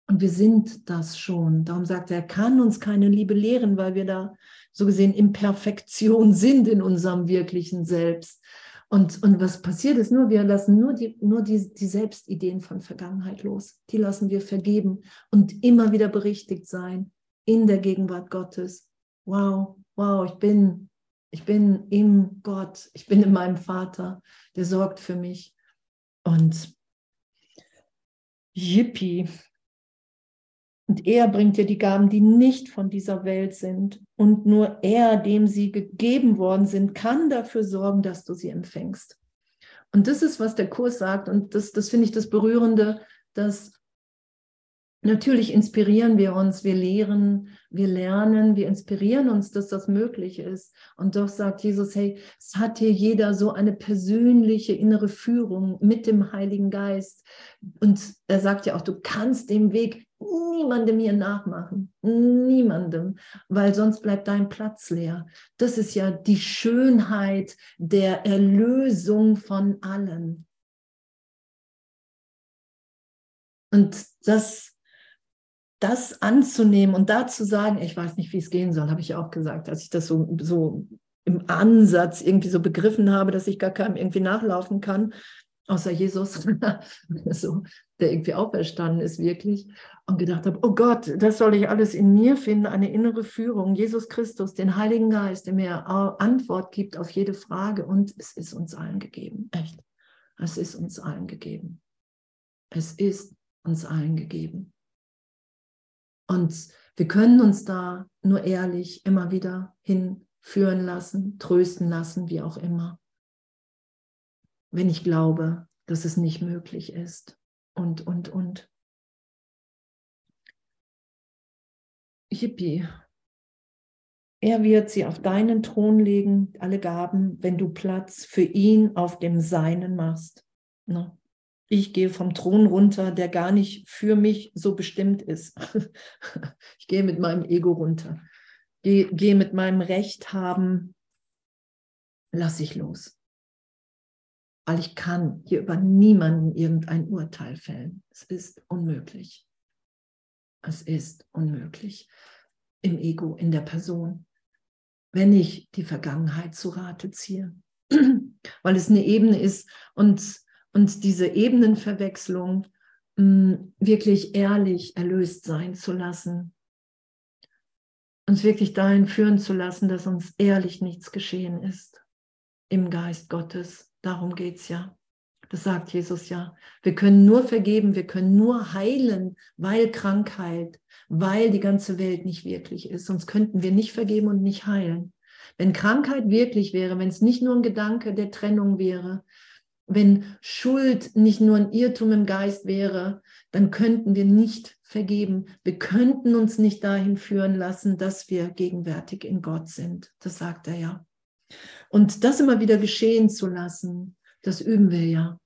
Und wir sind das schon. Darum sagt er, er kann uns keine Liebe lehren, weil wir da so gesehen in Perfektion sind in unserem wirklichen Selbst. Und, und was passiert ist nur, wir lassen nur, die, nur die, die Selbstideen von Vergangenheit los. Die lassen wir vergeben und immer wieder berichtigt sein in der Gegenwart Gottes. Wow, wow, ich bin, ich bin im Gott, ich bin in meinem Vater, der sorgt für mich. Und Yippie, und er bringt dir die Gaben, die nicht von dieser Welt sind. Und nur er, dem sie gegeben worden sind, kann dafür sorgen, dass du sie empfängst. Und das ist, was der Kurs sagt. Und das, das finde ich das Berührende, dass natürlich inspirieren wir uns, wir lehren, wir lernen, wir inspirieren uns, dass das möglich ist. Und doch sagt Jesus, hey, es hat hier jeder so eine persönliche innere Führung mit dem Heiligen Geist. Und er sagt ja auch, du kannst den Weg niemandem hier nachmachen. Niemandem, weil sonst bleibt dein Platz leer. Das ist ja die Schönheit der Erlösung von allen. Und das, das anzunehmen und da zu sagen, ich weiß nicht, wie es gehen soll, habe ich auch gesagt, als ich das so, so im Ansatz irgendwie so begriffen habe, dass ich gar keinem irgendwie nachlaufen kann, außer Jesus, so, der irgendwie auferstanden ist wirklich und gedacht habe, oh Gott, das soll ich alles in mir finden, eine innere Führung, Jesus Christus, den Heiligen Geist, der mir Antwort gibt auf jede Frage und es ist uns allen gegeben, echt, es ist uns allen gegeben. Es ist uns allen gegeben. Und wir können uns da nur ehrlich immer wieder hinführen lassen, trösten lassen, wie auch immer. Wenn ich glaube, dass es nicht möglich ist. Und, und, und. Hippie. Er wird sie auf deinen Thron legen, alle Gaben, wenn du Platz für ihn auf dem Seinen machst. Ich gehe vom Thron runter, der gar nicht für mich so bestimmt ist. Ich gehe mit meinem Ego runter. Gehe, gehe mit meinem Recht haben, lass ich los. Weil ich kann hier über niemanden irgendein Urteil fällen. Es ist unmöglich. Es ist unmöglich im Ego, in der Person, wenn ich die Vergangenheit zu Rate ziehe. Weil es eine Ebene ist und, und diese Ebenenverwechslung mm, wirklich ehrlich erlöst sein zu lassen. Uns wirklich dahin führen zu lassen, dass uns ehrlich nichts geschehen ist im Geist Gottes. Darum geht es ja. Das sagt Jesus ja. Wir können nur vergeben, wir können nur heilen, weil Krankheit, weil die ganze Welt nicht wirklich ist. Sonst könnten wir nicht vergeben und nicht heilen. Wenn Krankheit wirklich wäre, wenn es nicht nur ein Gedanke der Trennung wäre, wenn Schuld nicht nur ein Irrtum im Geist wäre, dann könnten wir nicht vergeben. Wir könnten uns nicht dahin führen lassen, dass wir gegenwärtig in Gott sind. Das sagt er ja. Und das immer wieder geschehen zu lassen, das üben wir ja.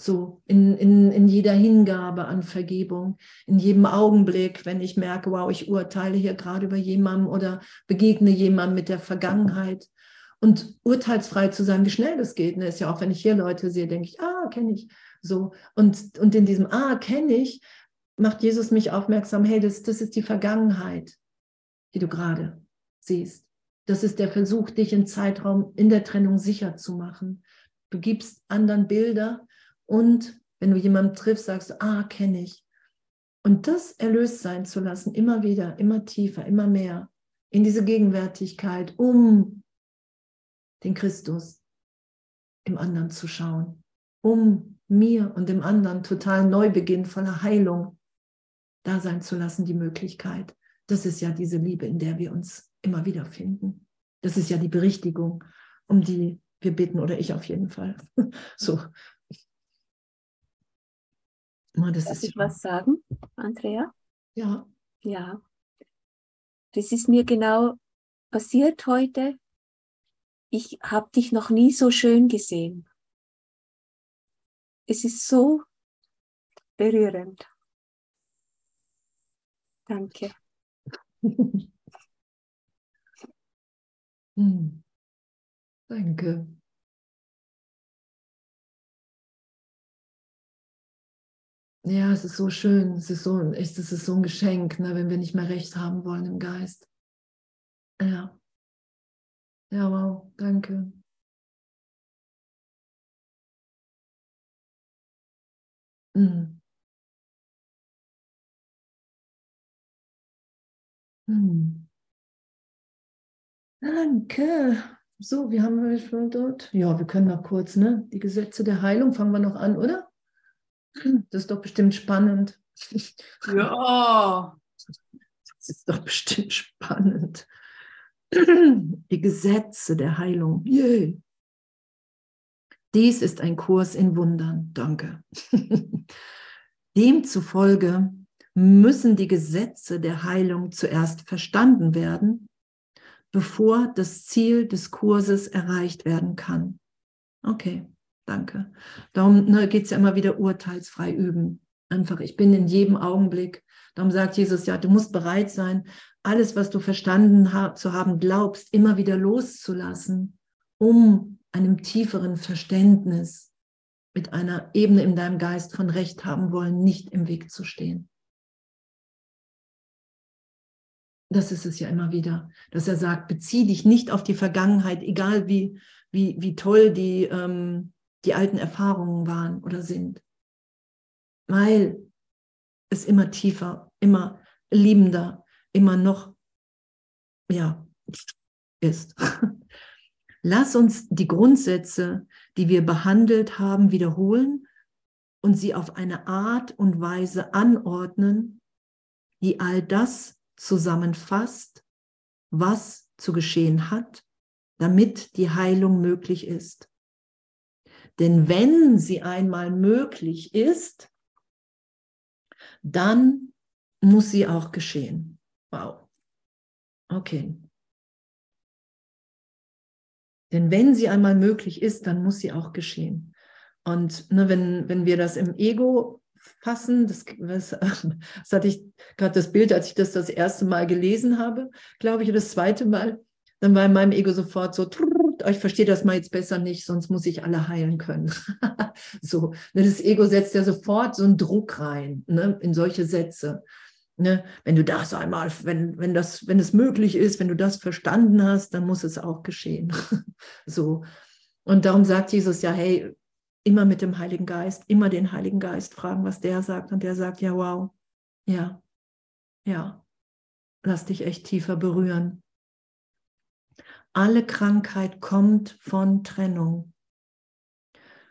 So in, in, in jeder Hingabe an Vergebung, in jedem Augenblick, wenn ich merke, wow, ich urteile hier gerade über jemanden oder begegne jemandem mit der Vergangenheit. Und urteilsfrei zu sein, wie schnell das geht, ne, ist ja auch, wenn ich hier Leute sehe, denke ich, ah, kenne ich. So. Und, und in diesem Ah, kenne ich, macht Jesus mich aufmerksam, hey, das, das ist die Vergangenheit, die du gerade siehst. Das ist der Versuch, dich im Zeitraum in der Trennung sicher zu machen. Du gibst anderen Bilder und wenn du jemanden triffst, sagst du, ah, kenne ich. Und das erlöst sein zu lassen, immer wieder, immer tiefer, immer mehr in diese Gegenwärtigkeit, um den Christus im anderen zu schauen, um mir und dem anderen total Neubeginn voller Heilung da sein zu lassen, die Möglichkeit. Das ist ja diese Liebe, in der wir uns immer wieder finden. Das ist ja die Berichtigung, um die wir bitten oder ich auf jeden Fall. So. Das Darf ich was sagen, Andrea? Ja. Ja. Das ist mir genau passiert heute. Ich habe dich noch nie so schön gesehen. Es ist so berührend. Danke. hm. Danke. Ja, es ist so schön. Es ist so, es ist so ein Geschenk, ne, wenn wir nicht mehr recht haben wollen im Geist. Ja. Ja, wow, danke. Hm. Hm. Danke. So, wie haben wir schon dort? Ja, wir können noch kurz, ne? Die Gesetze der Heilung fangen wir noch an, oder? Das ist doch bestimmt spannend. Ja. Das ist doch bestimmt spannend. Die Gesetze der Heilung. Yay. Dies ist ein Kurs in Wundern. Danke. Demzufolge müssen die Gesetze der Heilung zuerst verstanden werden bevor das Ziel des Kurses erreicht werden kann. Okay, danke. Darum ne, geht es ja immer wieder urteilsfrei üben. Einfach, ich bin in jedem Augenblick. Darum sagt Jesus, ja, du musst bereit sein, alles, was du verstanden ha zu haben glaubst, immer wieder loszulassen, um einem tieferen Verständnis mit einer Ebene in deinem Geist von Recht haben wollen, nicht im Weg zu stehen. das ist es ja immer wieder, dass er sagt, bezieh dich nicht auf die Vergangenheit, egal wie, wie, wie toll die, ähm, die alten Erfahrungen waren oder sind. Weil es immer tiefer, immer liebender, immer noch, ja, ist. Lass uns die Grundsätze, die wir behandelt haben, wiederholen und sie auf eine Art und Weise anordnen, die all das zusammenfasst, was zu geschehen hat, damit die Heilung möglich ist. Denn wenn sie einmal möglich ist, dann muss sie auch geschehen. Wow. Okay. Denn wenn sie einmal möglich ist, dann muss sie auch geschehen. Und ne, wenn, wenn wir das im Ego fassen, das, das, das hatte ich gerade das Bild, als ich das das erste Mal gelesen habe, glaube ich, oder das zweite Mal, dann war in meinem Ego sofort so, ich verstehe das mal jetzt besser nicht, sonst muss ich alle heilen können. so, ne, das Ego setzt ja sofort so einen Druck rein ne, in solche Sätze. Ne, wenn du das einmal, wenn, wenn das, wenn es möglich ist, wenn du das verstanden hast, dann muss es auch geschehen. so. Und darum sagt Jesus ja, hey, immer mit dem Heiligen Geist, immer den Heiligen Geist fragen, was der sagt. Und der sagt, ja, wow, ja, ja, lass dich echt tiefer berühren. Alle Krankheit kommt von Trennung.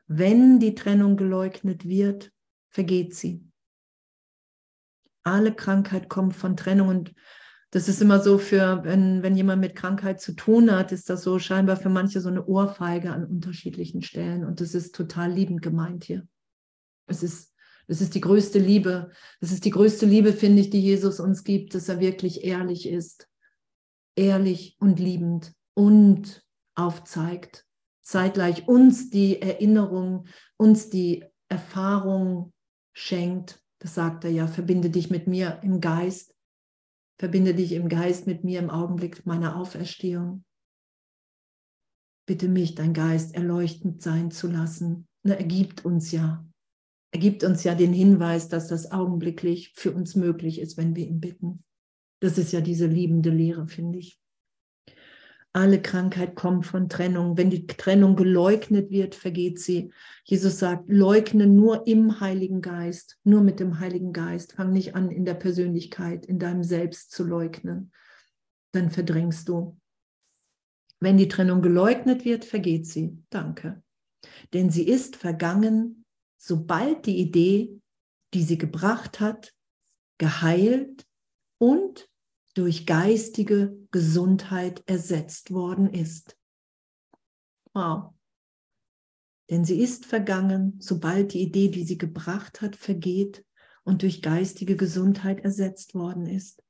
Wenn die Trennung geleugnet wird, vergeht sie alle Krankheit kommt von Trennung. Und das ist immer so für, wenn, wenn jemand mit Krankheit zu tun hat, ist das so scheinbar für manche so eine Ohrfeige an unterschiedlichen Stellen. Und das ist total liebend gemeint hier. Es ist, es ist die größte Liebe. Es ist die größte Liebe, finde ich, die Jesus uns gibt, dass er wirklich ehrlich ist. Ehrlich und liebend und aufzeigt. Zeitgleich uns die Erinnerung, uns die Erfahrung schenkt, das sagt er ja, verbinde dich mit mir im Geist, verbinde dich im Geist mit mir im Augenblick meiner Auferstehung. Bitte mich, dein Geist, erleuchtend sein zu lassen. er gibt uns ja, er gibt uns ja den Hinweis, dass das augenblicklich für uns möglich ist, wenn wir ihn bitten. Das ist ja diese liebende Lehre, finde ich. Alle Krankheit kommt von Trennung. Wenn die Trennung geleugnet wird, vergeht sie. Jesus sagt, leugne nur im Heiligen Geist, nur mit dem Heiligen Geist. Fang nicht an, in der Persönlichkeit, in deinem Selbst zu leugnen. Dann verdrängst du. Wenn die Trennung geleugnet wird, vergeht sie. Danke. Denn sie ist vergangen, sobald die Idee, die sie gebracht hat, geheilt und durch geistige Gesundheit ersetzt worden ist. Wow. Denn sie ist vergangen, sobald die Idee, die sie gebracht hat, vergeht und durch geistige Gesundheit ersetzt worden ist.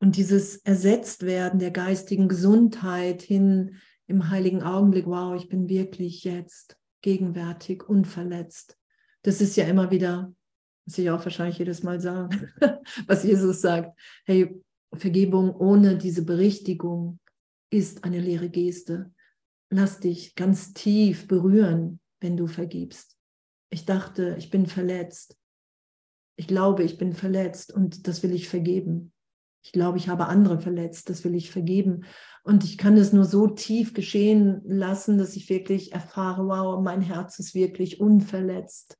Und dieses Ersetztwerden der geistigen Gesundheit hin im heiligen Augenblick, wow, ich bin wirklich jetzt gegenwärtig, unverletzt. Das ist ja immer wieder, was ich auch wahrscheinlich jedes Mal sage, was Jesus sagt. Hey, Vergebung ohne diese Berichtigung ist eine leere Geste. Lass dich ganz tief berühren, wenn du vergibst. Ich dachte, ich bin verletzt. Ich glaube, ich bin verletzt und das will ich vergeben. Ich glaube, ich habe andere verletzt, das will ich vergeben. Und ich kann es nur so tief geschehen lassen, dass ich wirklich erfahre, wow, mein Herz ist wirklich unverletzt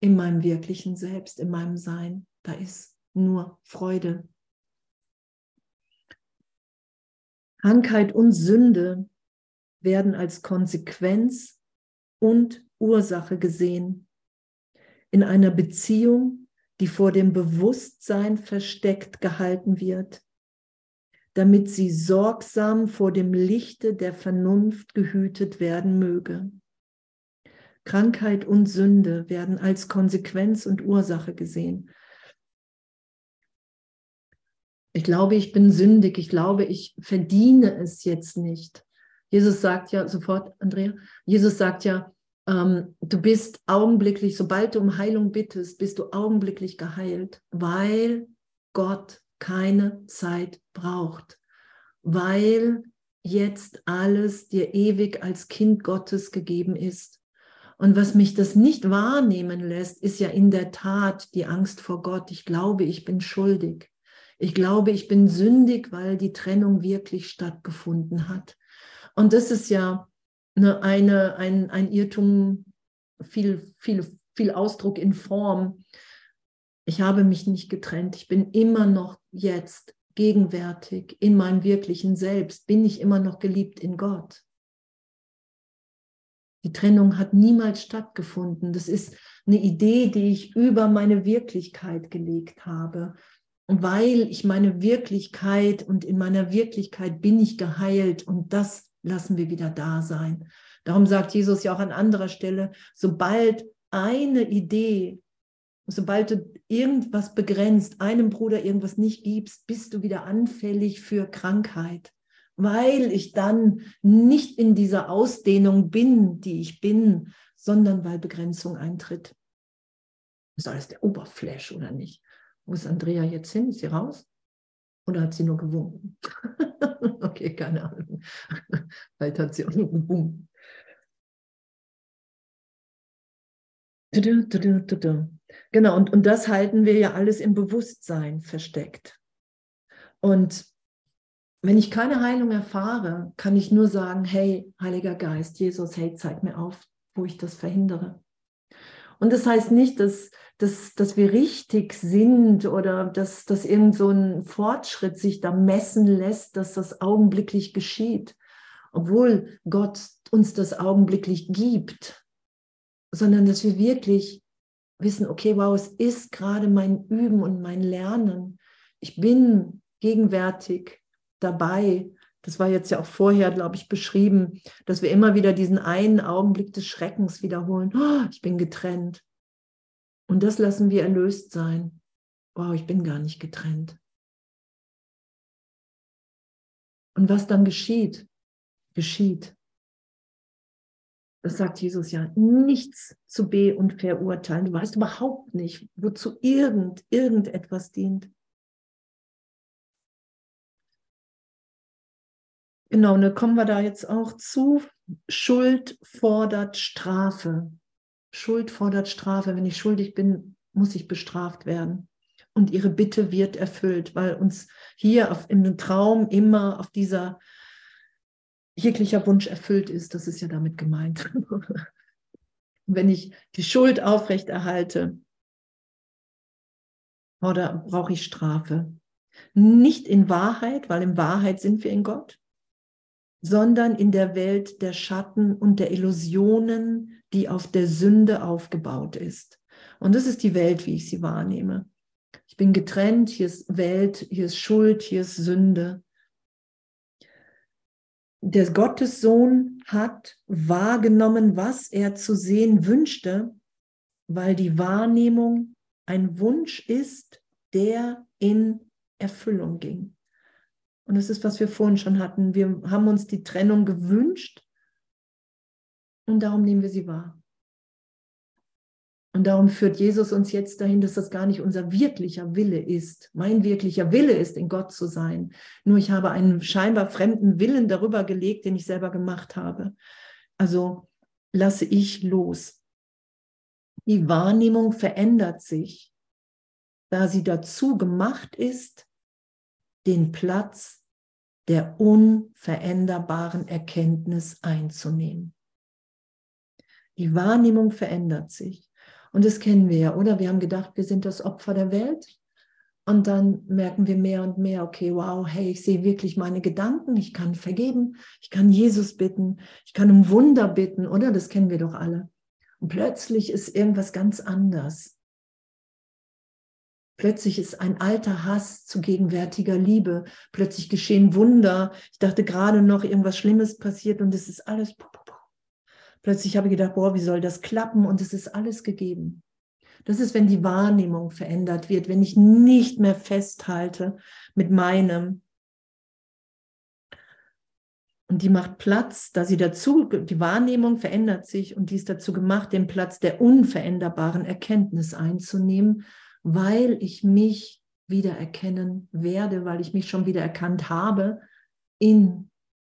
in meinem wirklichen Selbst, in meinem Sein. Da ist nur Freude. Krankheit und Sünde werden als Konsequenz und Ursache gesehen. In einer Beziehung, die vor dem Bewusstsein versteckt gehalten wird, damit sie sorgsam vor dem Lichte der Vernunft gehütet werden möge. Krankheit und Sünde werden als Konsequenz und Ursache gesehen. Ich glaube, ich bin sündig. Ich glaube, ich verdiene es jetzt nicht. Jesus sagt ja sofort, Andrea, Jesus sagt ja, ähm, du bist augenblicklich, sobald du um Heilung bittest, bist du augenblicklich geheilt, weil Gott keine Zeit braucht, weil jetzt alles dir ewig als Kind Gottes gegeben ist. Und was mich das nicht wahrnehmen lässt, ist ja in der Tat die Angst vor Gott. Ich glaube, ich bin schuldig. Ich glaube, ich bin sündig, weil die Trennung wirklich stattgefunden hat. Und das ist ja eine, eine, ein, ein Irrtum, viel, viel, viel Ausdruck in Form. Ich habe mich nicht getrennt. Ich bin immer noch jetzt gegenwärtig in meinem wirklichen Selbst. Bin ich immer noch geliebt in Gott. Die Trennung hat niemals stattgefunden. Das ist eine Idee, die ich über meine Wirklichkeit gelegt habe. Weil ich meine Wirklichkeit und in meiner Wirklichkeit bin ich geheilt und das lassen wir wieder da sein. Darum sagt Jesus ja auch an anderer Stelle, sobald eine Idee, sobald du irgendwas begrenzt, einem Bruder irgendwas nicht gibst, bist du wieder anfällig für Krankheit, weil ich dann nicht in dieser Ausdehnung bin, die ich bin, sondern weil Begrenzung eintritt. Ist alles der Oberflash oder nicht? Wo ist Andrea jetzt hin? Ist sie raus? Oder hat sie nur gewunken? okay, keine Ahnung. Vielleicht hat sie auch nur gewunken. Genau, und, und das halten wir ja alles im Bewusstsein versteckt. Und wenn ich keine Heilung erfahre, kann ich nur sagen, hey, Heiliger Geist, Jesus, hey, zeig mir auf, wo ich das verhindere. Und das heißt nicht, dass, dass, dass wir richtig sind oder dass, dass irgend so ein Fortschritt sich da messen lässt, dass das augenblicklich geschieht, obwohl Gott uns das augenblicklich gibt sondern dass wir wirklich wissen, okay, wow, es ist gerade mein Üben und mein Lernen. Ich bin gegenwärtig dabei. Das war jetzt ja auch vorher, glaube ich, beschrieben, dass wir immer wieder diesen einen Augenblick des Schreckens wiederholen. Oh, ich bin getrennt. Und das lassen wir erlöst sein. Wow, ich bin gar nicht getrennt. Und was dann geschieht, geschieht. Das sagt Jesus ja, nichts zu be- und verurteilen. Du weißt überhaupt nicht, wozu irgend, irgendetwas dient. Genau, und dann kommen wir da jetzt auch zu. Schuld fordert Strafe. Schuld fordert Strafe. Wenn ich schuldig bin, muss ich bestraft werden. Und ihre Bitte wird erfüllt, weil uns hier auf, im Traum immer auf dieser jeglicher Wunsch erfüllt ist, das ist ja damit gemeint. Wenn ich die Schuld aufrechterhalte, oder brauche ich Strafe? Nicht in Wahrheit, weil in Wahrheit sind wir in Gott, sondern in der Welt der Schatten und der Illusionen, die auf der Sünde aufgebaut ist. Und das ist die Welt, wie ich sie wahrnehme. Ich bin getrennt, hier ist Welt, hier ist Schuld, hier ist Sünde der Gottessohn hat wahrgenommen, was er zu sehen wünschte, weil die Wahrnehmung ein Wunsch ist, der in Erfüllung ging. Und das ist, was wir vorhin schon hatten. Wir haben uns die Trennung gewünscht und darum nehmen wir sie wahr. Und darum führt Jesus uns jetzt dahin, dass das gar nicht unser wirklicher Wille ist. Mein wirklicher Wille ist, in Gott zu sein. Nur ich habe einen scheinbar fremden Willen darüber gelegt, den ich selber gemacht habe. Also lasse ich los. Die Wahrnehmung verändert sich, da sie dazu gemacht ist, den Platz der unveränderbaren Erkenntnis einzunehmen. Die Wahrnehmung verändert sich. Und das kennen wir ja, oder? Wir haben gedacht, wir sind das Opfer der Welt. Und dann merken wir mehr und mehr, okay, wow, hey, ich sehe wirklich meine Gedanken, ich kann vergeben, ich kann Jesus bitten, ich kann um Wunder bitten, oder? Das kennen wir doch alle. Und plötzlich ist irgendwas ganz anders. Plötzlich ist ein alter Hass zu gegenwärtiger Liebe. Plötzlich geschehen Wunder. Ich dachte gerade noch, irgendwas Schlimmes passiert und es ist alles Plötzlich habe ich gedacht, boah, wie soll das klappen? Und es ist alles gegeben. Das ist, wenn die Wahrnehmung verändert wird, wenn ich nicht mehr festhalte mit meinem. Und die macht Platz, da sie dazu, die Wahrnehmung verändert sich und die ist dazu gemacht, den Platz der unveränderbaren Erkenntnis einzunehmen, weil ich mich wieder erkennen werde, weil ich mich schon wieder erkannt habe in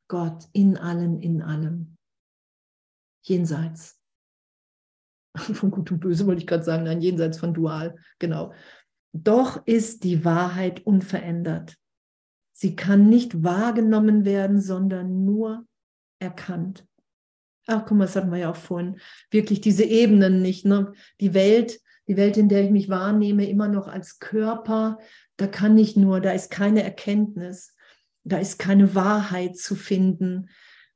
Gott, in allen, in allem jenseits von Gut und Böse, wollte ich gerade sagen, nein, jenseits von Dual, genau. Doch ist die Wahrheit unverändert. Sie kann nicht wahrgenommen werden, sondern nur erkannt. Ach, guck mal, das hatten wir ja auch vorhin. Wirklich diese Ebenen nicht. Ne? Die Welt, die Welt, in der ich mich wahrnehme, immer noch als Körper, da kann ich nur, da ist keine Erkenntnis, da ist keine Wahrheit zu finden.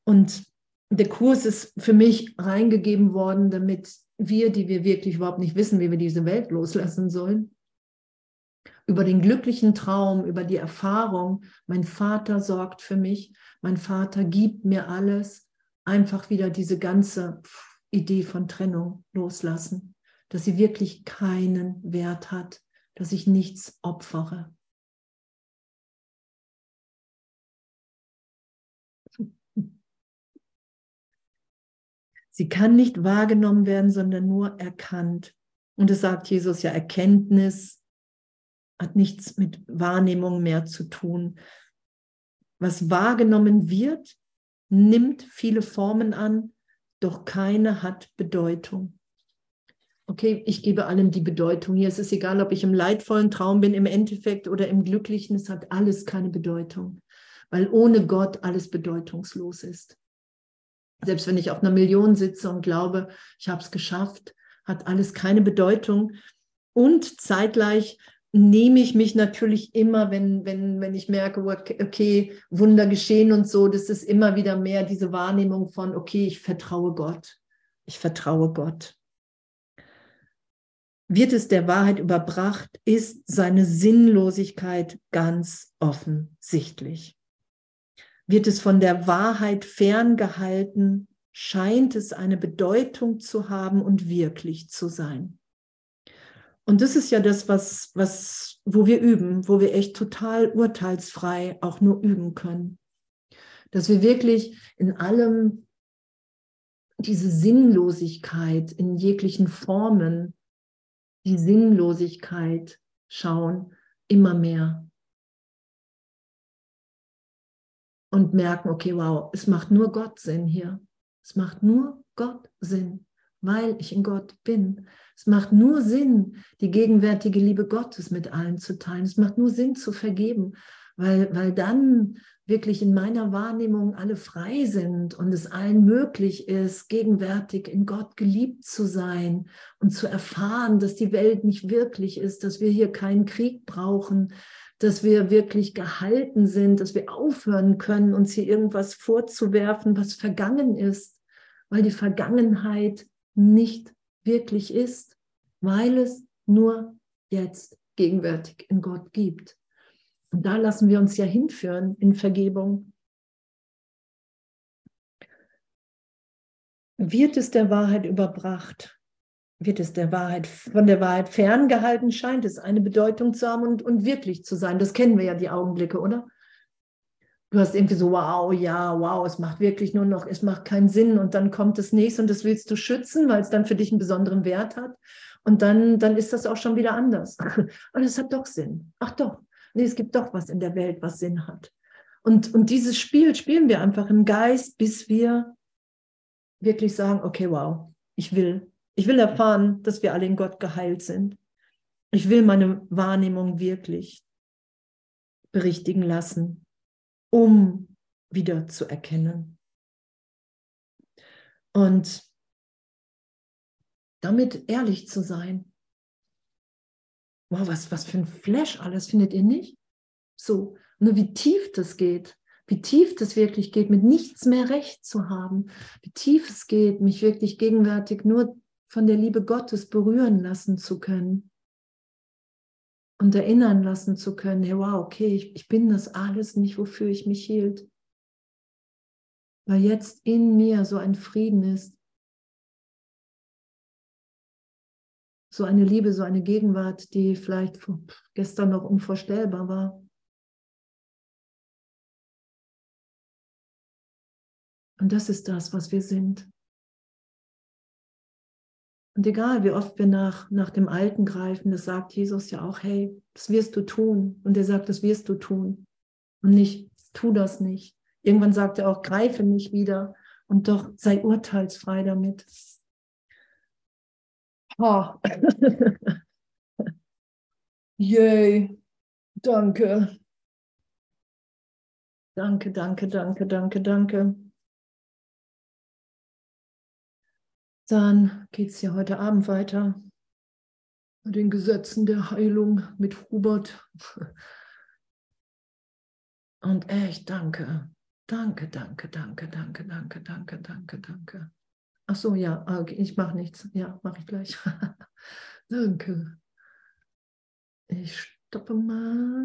Und der Kurs ist für mich reingegeben worden, damit wir, die wir wirklich überhaupt nicht wissen, wie wir diese Welt loslassen sollen, über den glücklichen Traum, über die Erfahrung, mein Vater sorgt für mich, mein Vater gibt mir alles, einfach wieder diese ganze Idee von Trennung loslassen, dass sie wirklich keinen Wert hat, dass ich nichts opfere. Sie kann nicht wahrgenommen werden, sondern nur erkannt. Und es sagt Jesus ja, Erkenntnis hat nichts mit Wahrnehmung mehr zu tun. Was wahrgenommen wird, nimmt viele Formen an, doch keine hat Bedeutung. Okay, ich gebe allem die Bedeutung hier. Es ist egal, ob ich im leidvollen Traum bin, im Endeffekt oder im glücklichen, es hat alles keine Bedeutung, weil ohne Gott alles bedeutungslos ist. Selbst wenn ich auf einer Million sitze und glaube, ich habe es geschafft, hat alles keine Bedeutung. Und zeitgleich nehme ich mich natürlich immer, wenn, wenn, wenn ich merke, okay, Wunder geschehen und so, das ist immer wieder mehr diese Wahrnehmung von, okay, ich vertraue Gott. Ich vertraue Gott. Wird es der Wahrheit überbracht, ist seine Sinnlosigkeit ganz offensichtlich. Wird es von der Wahrheit ferngehalten, scheint es eine Bedeutung zu haben und wirklich zu sein. Und das ist ja das, was, was, wo wir üben, wo wir echt total urteilsfrei auch nur üben können. Dass wir wirklich in allem diese Sinnlosigkeit in jeglichen Formen, die Sinnlosigkeit schauen, immer mehr und merken, okay, wow, es macht nur Gott Sinn hier. Es macht nur Gott Sinn, weil ich in Gott bin. Es macht nur Sinn, die gegenwärtige Liebe Gottes mit allen zu teilen. Es macht nur Sinn zu vergeben, weil, weil dann wirklich in meiner Wahrnehmung alle frei sind und es allen möglich ist, gegenwärtig in Gott geliebt zu sein und zu erfahren, dass die Welt nicht wirklich ist, dass wir hier keinen Krieg brauchen, dass wir wirklich gehalten sind, dass wir aufhören können, uns hier irgendwas vorzuwerfen, was vergangen ist, weil die Vergangenheit nicht wirklich ist, weil es nur jetzt gegenwärtig in Gott gibt. Und da lassen wir uns ja hinführen in Vergebung. Wird es der Wahrheit überbracht? wird es der Wahrheit, von der Wahrheit ferngehalten, scheint es eine Bedeutung zu haben und, und wirklich zu sein. Das kennen wir ja, die Augenblicke, oder? Du hast irgendwie so, wow, ja, wow, es macht wirklich nur noch, es macht keinen Sinn und dann kommt das nächste und das willst du schützen, weil es dann für dich einen besonderen Wert hat. Und dann, dann ist das auch schon wieder anders. Und es hat doch Sinn. Ach doch, nee, es gibt doch was in der Welt, was Sinn hat. Und, und dieses Spiel spielen wir einfach im Geist, bis wir wirklich sagen, okay, wow, ich will ich will erfahren, dass wir alle in Gott geheilt sind. Ich will meine Wahrnehmung wirklich berichtigen lassen, um wieder zu erkennen. Und damit ehrlich zu sein. Wow, was, was für ein Flash alles, findet ihr nicht? So, nur wie tief das geht, wie tief das wirklich geht, mit nichts mehr recht zu haben, wie tief es geht, mich wirklich gegenwärtig nur von der Liebe Gottes berühren lassen zu können und erinnern lassen zu können, hey, wow, okay, ich, ich bin das alles nicht, wofür ich mich hielt. Weil jetzt in mir so ein Frieden ist, so eine Liebe, so eine Gegenwart, die vielleicht gestern noch unvorstellbar war. Und das ist das, was wir sind. Und egal, wie oft wir nach, nach dem Alten greifen, das sagt Jesus ja auch, hey, das wirst du tun. Und er sagt, das wirst du tun. Und nicht, tu das nicht. Irgendwann sagt er auch, greife nicht wieder. Und doch sei urteilsfrei damit. Oh. Yay. Danke. Danke, danke, danke, danke, danke. Dann geht es ja heute Abend weiter mit den Gesetzen der Heilung mit Hubert. Und echt danke. Danke, danke, danke, danke, danke, danke, danke, danke. Ach so, ja, okay, ich mache nichts. Ja, mache ich gleich. danke. Ich stoppe mal.